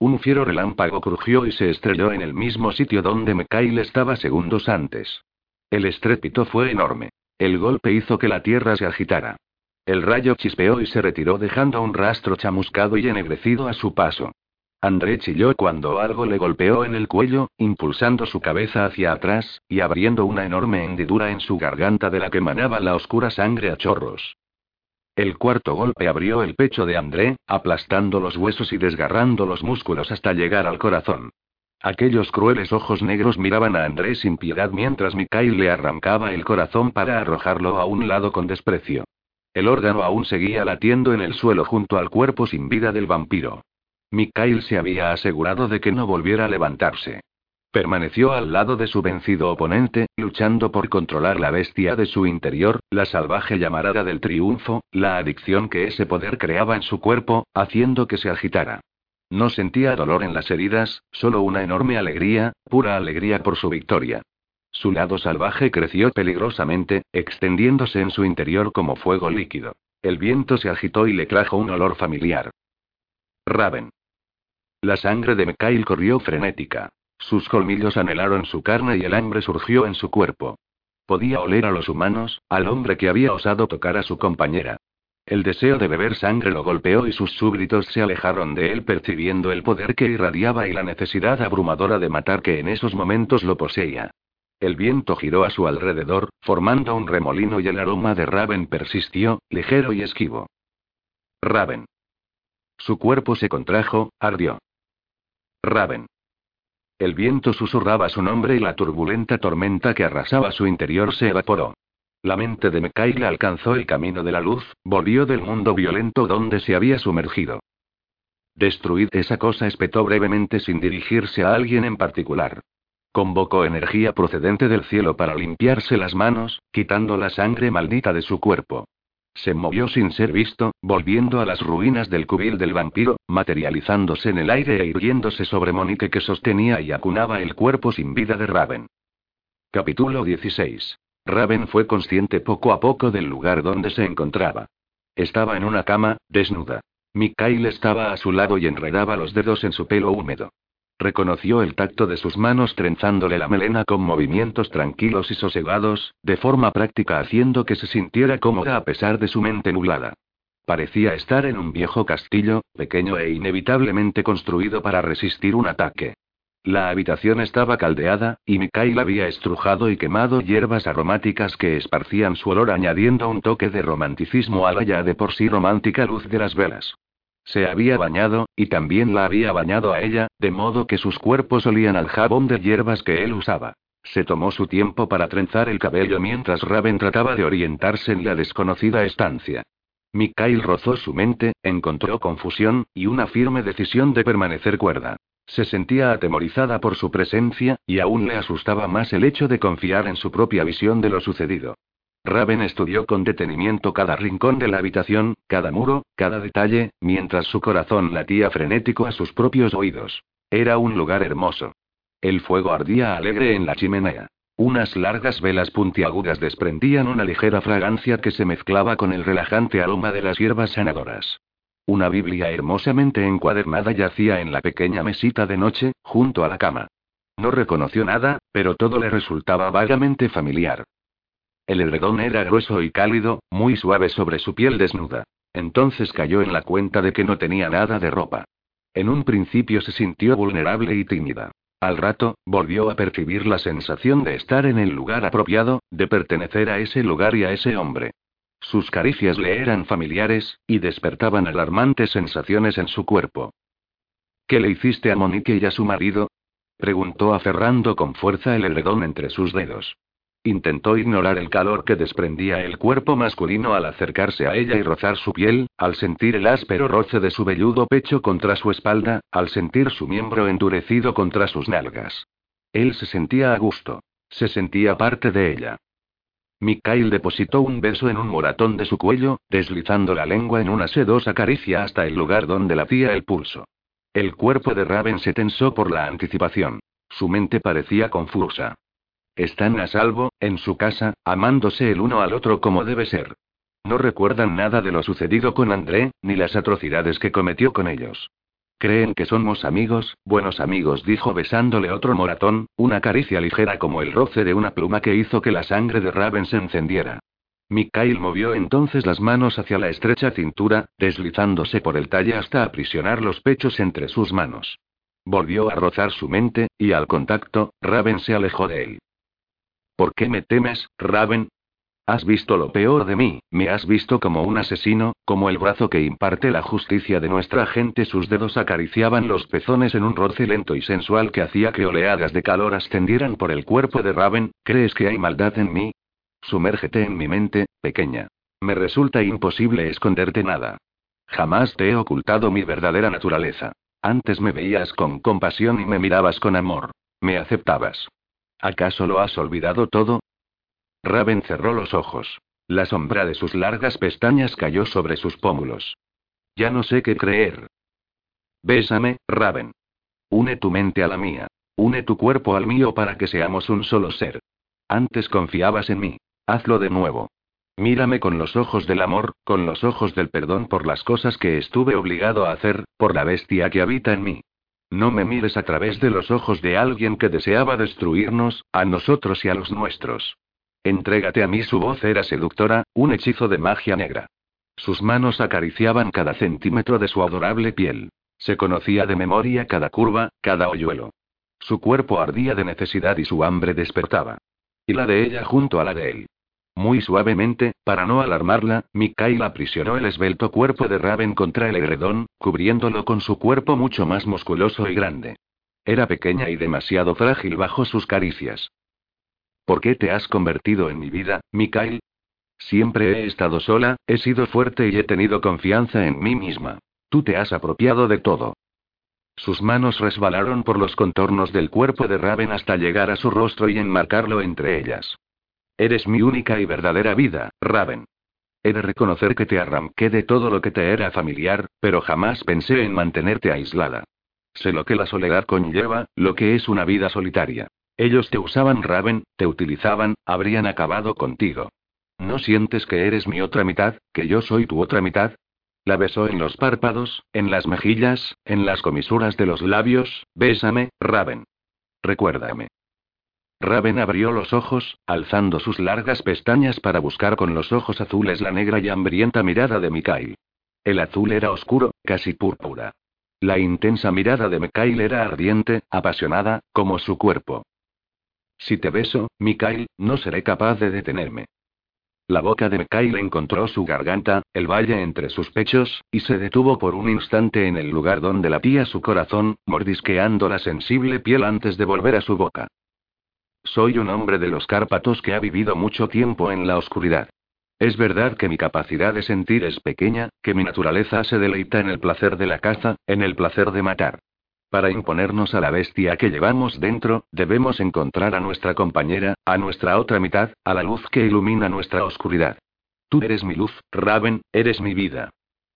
Un fiero relámpago crujió y se estrelló en el mismo sitio donde Mikhail estaba segundos antes. El estrépito fue enorme. El golpe hizo que la tierra se agitara. El rayo chispeó y se retiró dejando un rastro chamuscado y ennegrecido a su paso. André chilló cuando algo le golpeó en el cuello, impulsando su cabeza hacia atrás, y abriendo una enorme hendidura en su garganta de la que manaba la oscura sangre a chorros. El cuarto golpe abrió el pecho de André, aplastando los huesos y desgarrando los músculos hasta llegar al corazón. Aquellos crueles ojos negros miraban a André sin piedad mientras Mikhail le arrancaba el corazón para arrojarlo a un lado con desprecio. El órgano aún seguía latiendo en el suelo junto al cuerpo sin vida del vampiro. Mikhail se había asegurado de que no volviera a levantarse. Permaneció al lado de su vencido oponente, luchando por controlar la bestia de su interior, la salvaje llamarada del triunfo, la adicción que ese poder creaba en su cuerpo, haciendo que se agitara. No sentía dolor en las heridas, solo una enorme alegría, pura alegría por su victoria. Su lado salvaje creció peligrosamente, extendiéndose en su interior como fuego líquido. El viento se agitó y le trajo un olor familiar. Raven. La sangre de Mikhail corrió frenética. Sus colmillos anhelaron su carne y el hambre surgió en su cuerpo. Podía oler a los humanos, al hombre que había osado tocar a su compañera. El deseo de beber sangre lo golpeó y sus súbditos se alejaron de él percibiendo el poder que irradiaba y la necesidad abrumadora de matar que en esos momentos lo poseía. El viento giró a su alrededor, formando un remolino y el aroma de Raven persistió, ligero y esquivo. Raven. Su cuerpo se contrajo, ardió. Raven. El viento susurraba su nombre y la turbulenta tormenta que arrasaba su interior se evaporó. La mente de Mikael alcanzó el camino de la luz, volvió del mundo violento donde se había sumergido. Destruid esa cosa, espetó brevemente sin dirigirse a alguien en particular. Convocó energía procedente del cielo para limpiarse las manos, quitando la sangre maldita de su cuerpo. Se movió sin ser visto, volviendo a las ruinas del cubil del vampiro, materializándose en el aire e irguiéndose sobre Monique que sostenía y acunaba el cuerpo sin vida de Raven. Capítulo 16. Raven fue consciente poco a poco del lugar donde se encontraba. Estaba en una cama, desnuda. Mikhail estaba a su lado y enredaba los dedos en su pelo húmedo. Reconoció el tacto de sus manos trenzándole la melena con movimientos tranquilos y sosegados, de forma práctica haciendo que se sintiera cómoda a pesar de su mente nublada. Parecía estar en un viejo castillo, pequeño e inevitablemente construido para resistir un ataque. La habitación estaba caldeada, y Mikhail había estrujado y quemado hierbas aromáticas que esparcían su olor añadiendo un toque de romanticismo a la ya de por sí romántica luz de las velas. Se había bañado, y también la había bañado a ella, de modo que sus cuerpos olían al jabón de hierbas que él usaba. Se tomó su tiempo para trenzar el cabello mientras Raven trataba de orientarse en la desconocida estancia. Mikhail rozó su mente, encontró confusión, y una firme decisión de permanecer cuerda. Se sentía atemorizada por su presencia, y aún le asustaba más el hecho de confiar en su propia visión de lo sucedido. Raven estudió con detenimiento cada rincón de la habitación, cada muro, cada detalle, mientras su corazón latía frenético a sus propios oídos. Era un lugar hermoso. El fuego ardía alegre en la chimenea. Unas largas velas puntiagudas desprendían una ligera fragancia que se mezclaba con el relajante aroma de las hierbas sanadoras. Una Biblia hermosamente encuadernada yacía en la pequeña mesita de noche, junto a la cama. No reconoció nada, pero todo le resultaba vagamente familiar. El edredón era grueso y cálido, muy suave sobre su piel desnuda. Entonces cayó en la cuenta de que no tenía nada de ropa. En un principio se sintió vulnerable y tímida. Al rato, volvió a percibir la sensación de estar en el lugar apropiado, de pertenecer a ese lugar y a ese hombre. Sus caricias le eran familiares, y despertaban alarmantes sensaciones en su cuerpo. ¿Qué le hiciste a Monique y a su marido? preguntó aferrando con fuerza el edredón entre sus dedos. Intentó ignorar el calor que desprendía el cuerpo masculino al acercarse a ella y rozar su piel, al sentir el áspero roce de su velludo pecho contra su espalda, al sentir su miembro endurecido contra sus nalgas. Él se sentía a gusto. Se sentía parte de ella. Mikhail depositó un beso en un moratón de su cuello, deslizando la lengua en una sedosa caricia hasta el lugar donde latía el pulso. El cuerpo de Raven se tensó por la anticipación. Su mente parecía confusa. Están a salvo, en su casa, amándose el uno al otro como debe ser. No recuerdan nada de lo sucedido con André, ni las atrocidades que cometió con ellos. Creen que somos amigos, buenos amigos, dijo besándole otro moratón, una caricia ligera como el roce de una pluma que hizo que la sangre de Raven se encendiera. Mikhail movió entonces las manos hacia la estrecha cintura, deslizándose por el talle hasta aprisionar los pechos entre sus manos. Volvió a rozar su mente, y al contacto, Raven se alejó de él. ¿Por qué me temes, Raven? Has visto lo peor de mí, me has visto como un asesino, como el brazo que imparte la justicia de nuestra gente. Sus dedos acariciaban los pezones en un roce lento y sensual que hacía que oleadas de calor ascendieran por el cuerpo de Raven. ¿Crees que hay maldad en mí? Sumérgete en mi mente, pequeña. Me resulta imposible esconderte nada. Jamás te he ocultado mi verdadera naturaleza. Antes me veías con compasión y me mirabas con amor. Me aceptabas. ¿Acaso lo has olvidado todo? Raven cerró los ojos. La sombra de sus largas pestañas cayó sobre sus pómulos. Ya no sé qué creer. Bésame, Raven. Une tu mente a la mía. Une tu cuerpo al mío para que seamos un solo ser. Antes confiabas en mí. Hazlo de nuevo. Mírame con los ojos del amor, con los ojos del perdón por las cosas que estuve obligado a hacer, por la bestia que habita en mí. No me mires a través de los ojos de alguien que deseaba destruirnos, a nosotros y a los nuestros. Entrégate a mí, su voz era seductora, un hechizo de magia negra. Sus manos acariciaban cada centímetro de su adorable piel. Se conocía de memoria cada curva, cada hoyuelo. Su cuerpo ardía de necesidad y su hambre despertaba. Y la de ella junto a la de él. Muy suavemente, para no alarmarla, Mikael aprisionó el esbelto cuerpo de Raven contra el edredón, cubriéndolo con su cuerpo mucho más musculoso y grande. Era pequeña y demasiado frágil bajo sus caricias. ¿Por qué te has convertido en mi vida, Mikael? Siempre he estado sola, he sido fuerte y he tenido confianza en mí misma. Tú te has apropiado de todo. Sus manos resbalaron por los contornos del cuerpo de Raven hasta llegar a su rostro y enmarcarlo entre ellas. Eres mi única y verdadera vida, Raven. He de reconocer que te arranqué de todo lo que te era familiar, pero jamás pensé en mantenerte aislada. Sé lo que la soledad conlleva, lo que es una vida solitaria. Ellos te usaban, Raven, te utilizaban, habrían acabado contigo. ¿No sientes que eres mi otra mitad, que yo soy tu otra mitad? La besó en los párpados, en las mejillas, en las comisuras de los labios, bésame, Raven. Recuérdame. Raven abrió los ojos, alzando sus largas pestañas para buscar con los ojos azules la negra y hambrienta mirada de Mikael. El azul era oscuro, casi púrpura. La intensa mirada de Mikael era ardiente, apasionada, como su cuerpo. Si te beso, Mikael, no seré capaz de detenerme. La boca de Mikael encontró su garganta, el valle entre sus pechos, y se detuvo por un instante en el lugar donde latía su corazón, mordisqueando la sensible piel antes de volver a su boca. Soy un hombre de los Cárpatos que ha vivido mucho tiempo en la oscuridad. Es verdad que mi capacidad de sentir es pequeña, que mi naturaleza se deleita en el placer de la caza, en el placer de matar. Para imponernos a la bestia que llevamos dentro, debemos encontrar a nuestra compañera, a nuestra otra mitad, a la luz que ilumina nuestra oscuridad. Tú eres mi luz, Raven, eres mi vida.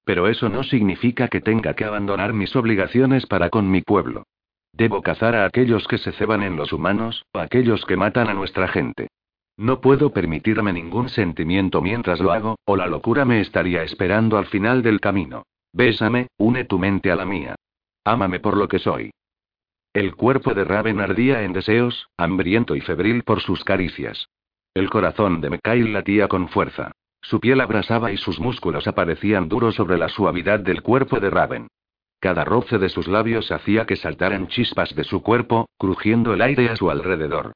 Pero eso no significa que tenga que abandonar mis obligaciones para con mi pueblo. Debo cazar a aquellos que se ceban en los humanos, a aquellos que matan a nuestra gente. No puedo permitirme ningún sentimiento mientras lo hago, o la locura me estaría esperando al final del camino. Bésame, une tu mente a la mía. Ámame por lo que soy. El cuerpo de Raven ardía en deseos, hambriento y febril por sus caricias. El corazón de Mikael latía con fuerza. Su piel abrasaba y sus músculos aparecían duros sobre la suavidad del cuerpo de Raven. Cada roce de sus labios hacía que saltaran chispas de su cuerpo, crujiendo el aire a su alrededor.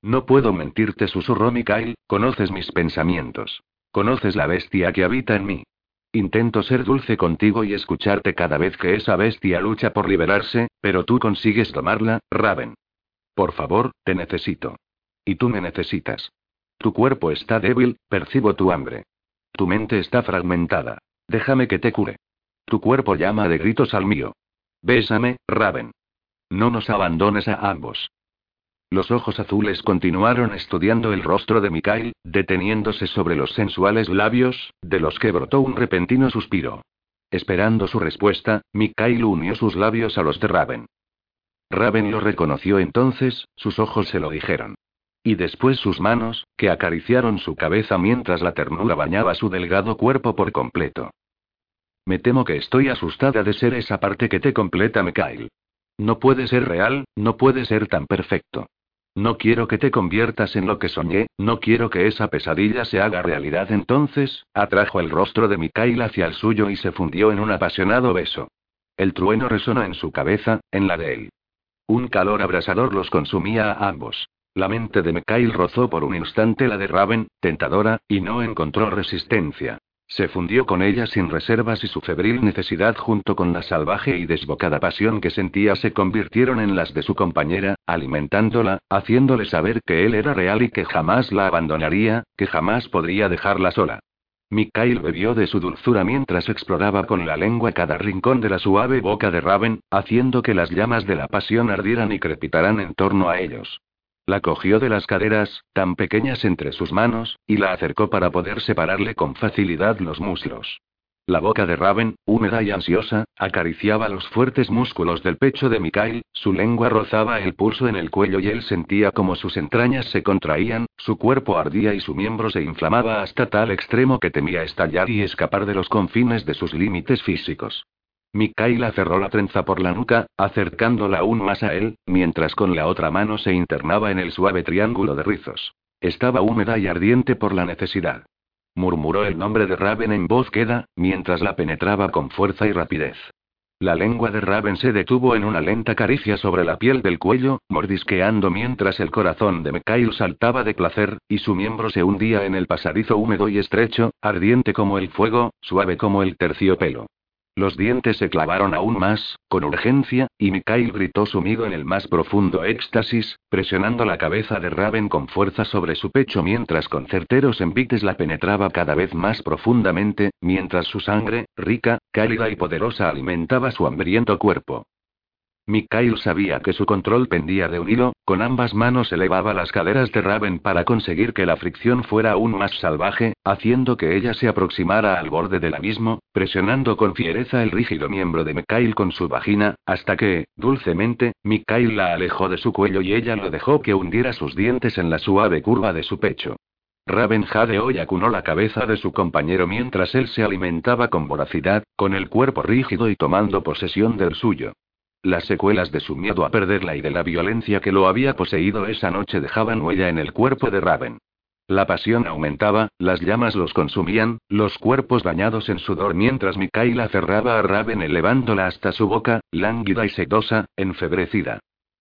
No puedo mentirte, susurró Mikael, conoces mis pensamientos. Conoces la bestia que habita en mí. Intento ser dulce contigo y escucharte cada vez que esa bestia lucha por liberarse, pero tú consigues tomarla, Raven. Por favor, te necesito. Y tú me necesitas. Tu cuerpo está débil, percibo tu hambre. Tu mente está fragmentada. Déjame que te cure. Tu cuerpo llama de gritos al mío. Bésame, Raven. No nos abandones a ambos. Los ojos azules continuaron estudiando el rostro de Mikael, deteniéndose sobre los sensuales labios, de los que brotó un repentino suspiro. Esperando su respuesta, Mikael unió sus labios a los de Raven. Raven lo reconoció entonces, sus ojos se lo dijeron. Y después sus manos, que acariciaron su cabeza mientras la ternura bañaba su delgado cuerpo por completo. Me temo que estoy asustada de ser esa parte que te completa, Mikhail. No puede ser real, no puede ser tan perfecto. No quiero que te conviertas en lo que soñé, no quiero que esa pesadilla se haga realidad. Entonces, atrajo el rostro de Mikhail hacia el suyo y se fundió en un apasionado beso. El trueno resonó en su cabeza, en la de él. Un calor abrasador los consumía a ambos. La mente de Mikhail rozó por un instante la de Raven, tentadora, y no encontró resistencia. Se fundió con ella sin reservas y su febril necesidad junto con la salvaje y desbocada pasión que sentía se convirtieron en las de su compañera, alimentándola, haciéndole saber que él era real y que jamás la abandonaría, que jamás podría dejarla sola. Mikhail bebió de su dulzura mientras exploraba con la lengua cada rincón de la suave boca de Raven, haciendo que las llamas de la pasión ardieran y crepitaran en torno a ellos. La cogió de las caderas, tan pequeñas entre sus manos, y la acercó para poder separarle con facilidad los muslos. La boca de Raven, húmeda y ansiosa, acariciaba los fuertes músculos del pecho de Mikhail, su lengua rozaba el pulso en el cuello y él sentía como sus entrañas se contraían, su cuerpo ardía y su miembro se inflamaba hasta tal extremo que temía estallar y escapar de los confines de sus límites físicos. Mikhail aferró la trenza por la nuca, acercándola aún más a él, mientras con la otra mano se internaba en el suave triángulo de rizos. Estaba húmeda y ardiente por la necesidad murmuró el nombre de Raven en voz queda, mientras la penetraba con fuerza y rapidez. La lengua de Raven se detuvo en una lenta caricia sobre la piel del cuello, mordisqueando mientras el corazón de Mikhail saltaba de placer, y su miembro se hundía en el pasadizo húmedo y estrecho, ardiente como el fuego, suave como el terciopelo. Los dientes se clavaron aún más, con urgencia, y Mikhail gritó sumido en el más profundo éxtasis, presionando la cabeza de Raven con fuerza sobre su pecho mientras con certeros envites la penetraba cada vez más profundamente, mientras su sangre, rica, cálida y poderosa alimentaba su hambriento cuerpo. Mikhail sabía que su control pendía de un hilo, con ambas manos elevaba las caderas de Raven para conseguir que la fricción fuera aún más salvaje, haciendo que ella se aproximara al borde del abismo, presionando con fiereza el rígido miembro de Mikhail con su vagina, hasta que, dulcemente, Mikhail la alejó de su cuello y ella lo dejó que hundiera sus dientes en la suave curva de su pecho. Raven jadeó y acunó la cabeza de su compañero mientras él se alimentaba con voracidad, con el cuerpo rígido y tomando posesión del suyo. Las secuelas de su miedo a perderla y de la violencia que lo había poseído esa noche dejaban huella en el cuerpo de Raven. La pasión aumentaba, las llamas los consumían, los cuerpos bañados en sudor mientras Mikaela aferraba a Raven elevándola hasta su boca, lánguida y sedosa, enfebrecida.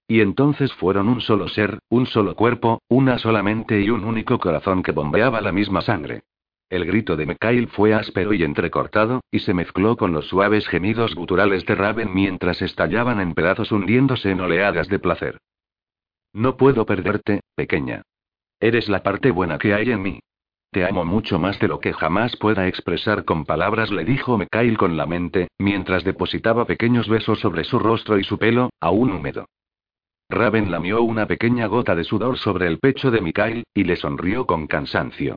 Y entonces fueron un solo ser, un solo cuerpo, una sola mente y un único corazón que bombeaba la misma sangre. El grito de Mikhail fue áspero y entrecortado, y se mezcló con los suaves gemidos guturales de Raven mientras estallaban en pedazos hundiéndose en oleadas de placer. No puedo perderte, pequeña. Eres la parte buena que hay en mí. Te amo mucho más de lo que jamás pueda expresar con palabras, le dijo Mikhail con la mente, mientras depositaba pequeños besos sobre su rostro y su pelo, aún húmedo. Raven lamió una pequeña gota de sudor sobre el pecho de Mikhail, y le sonrió con cansancio.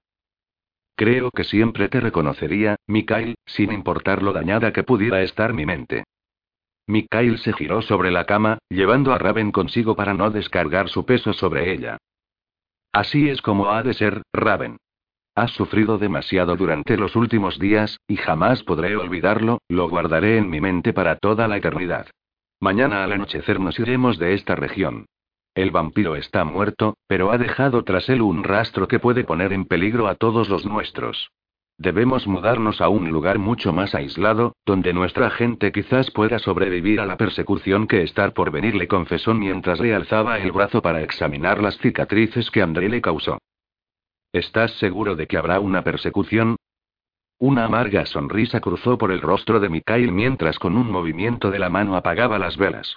Creo que siempre te reconocería, Mikhail, sin importar lo dañada que pudiera estar mi mente. Mikhail se giró sobre la cama, llevando a Raven consigo para no descargar su peso sobre ella. Así es como ha de ser, Raven. Has sufrido demasiado durante los últimos días, y jamás podré olvidarlo, lo guardaré en mi mente para toda la eternidad. Mañana al anochecer nos iremos de esta región. El vampiro está muerto, pero ha dejado tras él un rastro que puede poner en peligro a todos los nuestros. Debemos mudarnos a un lugar mucho más aislado, donde nuestra gente quizás pueda sobrevivir a la persecución que está por venir, le confesó mientras le alzaba el brazo para examinar las cicatrices que André le causó. ¿Estás seguro de que habrá una persecución? Una amarga sonrisa cruzó por el rostro de Mikhail mientras con un movimiento de la mano apagaba las velas.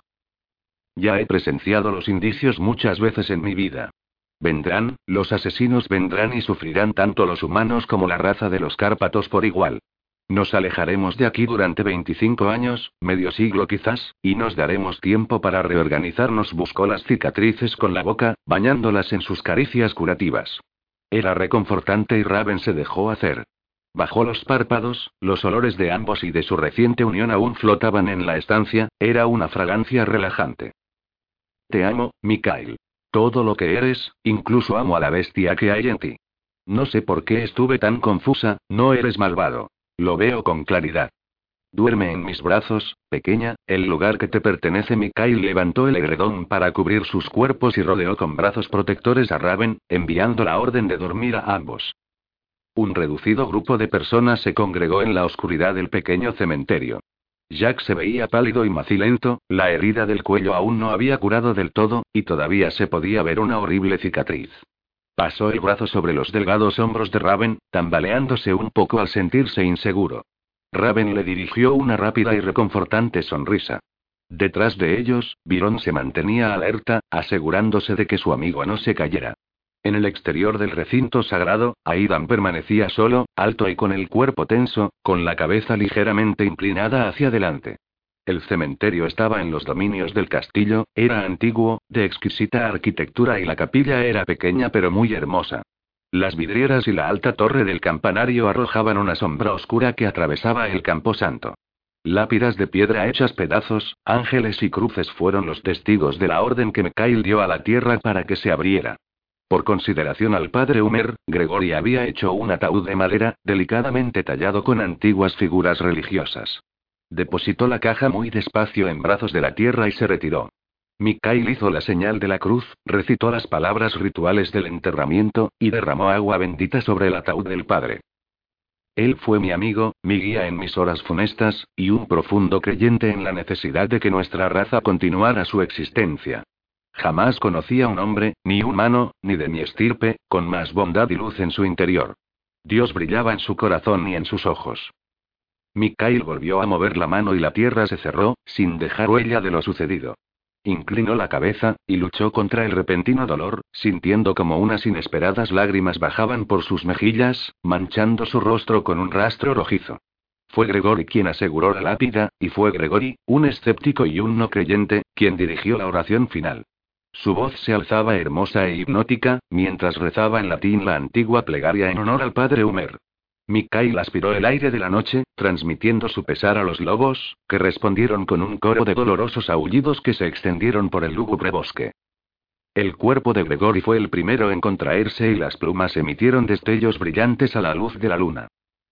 Ya he presenciado los indicios muchas veces en mi vida. Vendrán, los asesinos vendrán y sufrirán tanto los humanos como la raza de los Cárpatos por igual. Nos alejaremos de aquí durante 25 años, medio siglo quizás, y nos daremos tiempo para reorganizarnos. Buscó las cicatrices con la boca, bañándolas en sus caricias curativas. Era reconfortante y Raven se dejó hacer. Bajó los párpados, los olores de ambos y de su reciente unión aún flotaban en la estancia, era una fragancia relajante. Te amo, Mikhail. Todo lo que eres, incluso amo a la bestia que hay en ti. No sé por qué estuve tan confusa, no eres malvado. Lo veo con claridad. Duerme en mis brazos, pequeña, el lugar que te pertenece. Mikhail levantó el edredón para cubrir sus cuerpos y rodeó con brazos protectores a Raven, enviando la orden de dormir a ambos. Un reducido grupo de personas se congregó en la oscuridad del pequeño cementerio. Jack se veía pálido y macilento, la herida del cuello aún no había curado del todo, y todavía se podía ver una horrible cicatriz. Pasó el brazo sobre los delgados hombros de Raven, tambaleándose un poco al sentirse inseguro. Raven le dirigió una rápida y reconfortante sonrisa. Detrás de ellos, Byron se mantenía alerta, asegurándose de que su amigo no se cayera. En el exterior del recinto sagrado, Aidan permanecía solo, alto y con el cuerpo tenso, con la cabeza ligeramente inclinada hacia adelante. El cementerio estaba en los dominios del castillo, era antiguo, de exquisita arquitectura y la capilla era pequeña pero muy hermosa. Las vidrieras y la alta torre del campanario arrojaban una sombra oscura que atravesaba el camposanto. Lápidas de piedra hechas pedazos, ángeles y cruces fueron los testigos de la orden que Mikhail dio a la tierra para que se abriera. Por consideración al padre Humer, Gregory había hecho un ataúd de madera, delicadamente tallado con antiguas figuras religiosas. Depositó la caja muy despacio en brazos de la tierra y se retiró. Mikhail hizo la señal de la cruz, recitó las palabras rituales del enterramiento, y derramó agua bendita sobre el ataúd del padre. Él fue mi amigo, mi guía en mis horas funestas, y un profundo creyente en la necesidad de que nuestra raza continuara su existencia. Jamás conocí a un hombre, ni humano, ni de mi estirpe, con más bondad y luz en su interior. Dios brillaba en su corazón y en sus ojos. Mikhail volvió a mover la mano y la tierra se cerró, sin dejar huella de lo sucedido. Inclinó la cabeza, y luchó contra el repentino dolor, sintiendo como unas inesperadas lágrimas bajaban por sus mejillas, manchando su rostro con un rastro rojizo. Fue Gregory quien aseguró la lápida, y fue Gregory, un escéptico y un no creyente, quien dirigió la oración final. Su voz se alzaba hermosa e hipnótica, mientras rezaba en latín la antigua plegaria en honor al padre Humer. Mikhail aspiró el aire de la noche, transmitiendo su pesar a los lobos, que respondieron con un coro de dolorosos aullidos que se extendieron por el lúgubre bosque. El cuerpo de Gregory fue el primero en contraerse y las plumas emitieron destellos brillantes a la luz de la luna.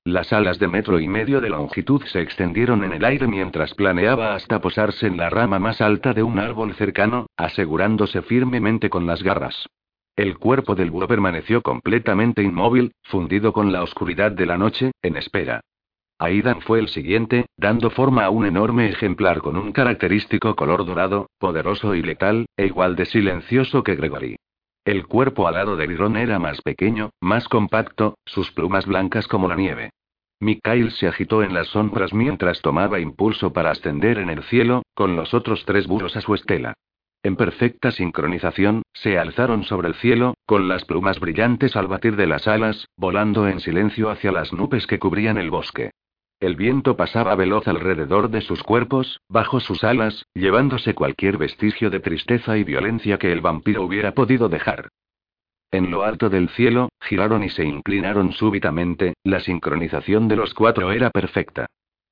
Las alas de metro y medio de longitud se extendieron en el aire mientras planeaba hasta posarse en la rama más alta de un árbol cercano, asegurándose firmemente con las garras. El cuerpo del búho permaneció completamente inmóvil, fundido con la oscuridad de la noche, en espera. Aidan fue el siguiente, dando forma a un enorme ejemplar con un característico color dorado, poderoso y letal, e igual de silencioso que Gregory. El cuerpo alado de Byron era más pequeño, más compacto, sus plumas blancas como la nieve. Mikhail se agitó en las sombras mientras tomaba impulso para ascender en el cielo, con los otros tres burros a su estela. En perfecta sincronización, se alzaron sobre el cielo, con las plumas brillantes al batir de las alas, volando en silencio hacia las nubes que cubrían el bosque. El viento pasaba veloz alrededor de sus cuerpos, bajo sus alas, llevándose cualquier vestigio de tristeza y violencia que el vampiro hubiera podido dejar. En lo alto del cielo, giraron y se inclinaron súbitamente, la sincronización de los cuatro era perfecta.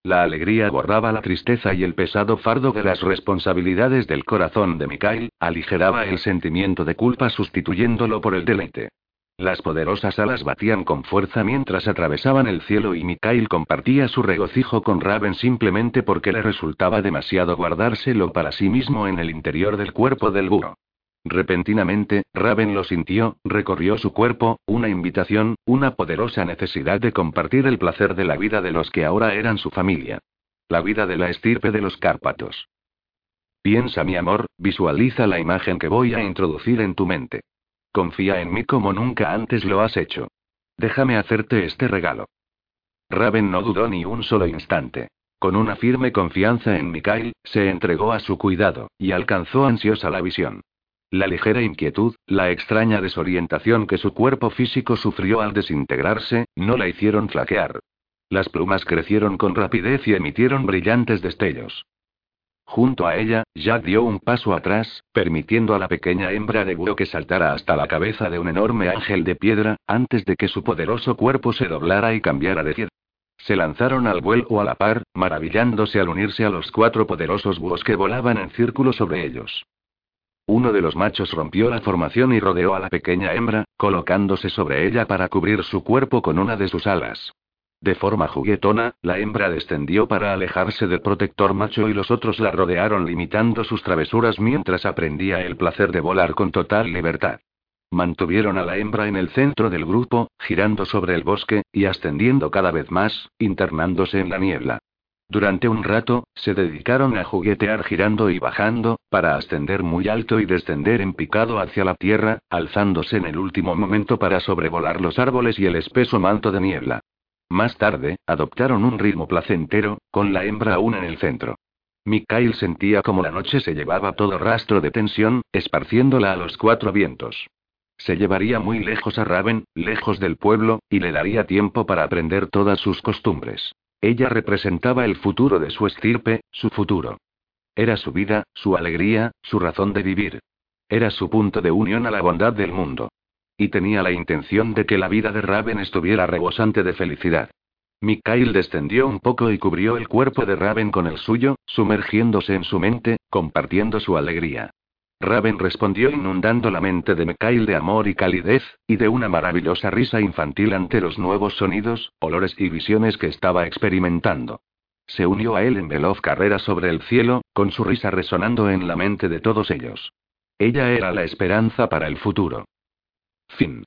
La alegría borraba la tristeza y el pesado fardo de las responsabilidades del corazón de Mikhail, aligeraba el sentimiento de culpa sustituyéndolo por el deleite. Las poderosas alas batían con fuerza mientras atravesaban el cielo y Mikhail compartía su regocijo con Raven simplemente porque le resultaba demasiado guardárselo para sí mismo en el interior del cuerpo del búho. Repentinamente, Raven lo sintió, recorrió su cuerpo, una invitación, una poderosa necesidad de compartir el placer de la vida de los que ahora eran su familia. La vida de la estirpe de los Cárpatos. Piensa mi amor, visualiza la imagen que voy a introducir en tu mente. Confía en mí como nunca antes lo has hecho. Déjame hacerte este regalo. Raven no dudó ni un solo instante. Con una firme confianza en Mikhail, se entregó a su cuidado, y alcanzó ansiosa la visión. La ligera inquietud, la extraña desorientación que su cuerpo físico sufrió al desintegrarse, no la hicieron flaquear. Las plumas crecieron con rapidez y emitieron brillantes destellos. Junto a ella, Jack dio un paso atrás, permitiendo a la pequeña hembra de búho que saltara hasta la cabeza de un enorme ángel de piedra, antes de que su poderoso cuerpo se doblara y cambiara de pie. Se lanzaron al vuelo a la par, maravillándose al unirse a los cuatro poderosos búhos que volaban en círculo sobre ellos. Uno de los machos rompió la formación y rodeó a la pequeña hembra, colocándose sobre ella para cubrir su cuerpo con una de sus alas. De forma juguetona, la hembra descendió para alejarse del protector macho y los otros la rodearon limitando sus travesuras mientras aprendía el placer de volar con total libertad. Mantuvieron a la hembra en el centro del grupo, girando sobre el bosque, y ascendiendo cada vez más, internándose en la niebla. Durante un rato, se dedicaron a juguetear girando y bajando, para ascender muy alto y descender en picado hacia la tierra, alzándose en el último momento para sobrevolar los árboles y el espeso manto de niebla. Más tarde, adoptaron un ritmo placentero, con la hembra aún en el centro. Mikhail sentía como la noche se llevaba todo rastro de tensión, esparciéndola a los cuatro vientos. Se llevaría muy lejos a Raven, lejos del pueblo, y le daría tiempo para aprender todas sus costumbres. Ella representaba el futuro de su estirpe, su futuro. Era su vida, su alegría, su razón de vivir. Era su punto de unión a la bondad del mundo. Y tenía la intención de que la vida de Raven estuviera rebosante de felicidad. Mikhail descendió un poco y cubrió el cuerpo de Raven con el suyo, sumergiéndose en su mente, compartiendo su alegría. Raven respondió inundando la mente de Mikhail de amor y calidez, y de una maravillosa risa infantil ante los nuevos sonidos, olores y visiones que estaba experimentando. Se unió a él en veloz carrera sobre el cielo, con su risa resonando en la mente de todos ellos. Ella era la esperanza para el futuro. Fin.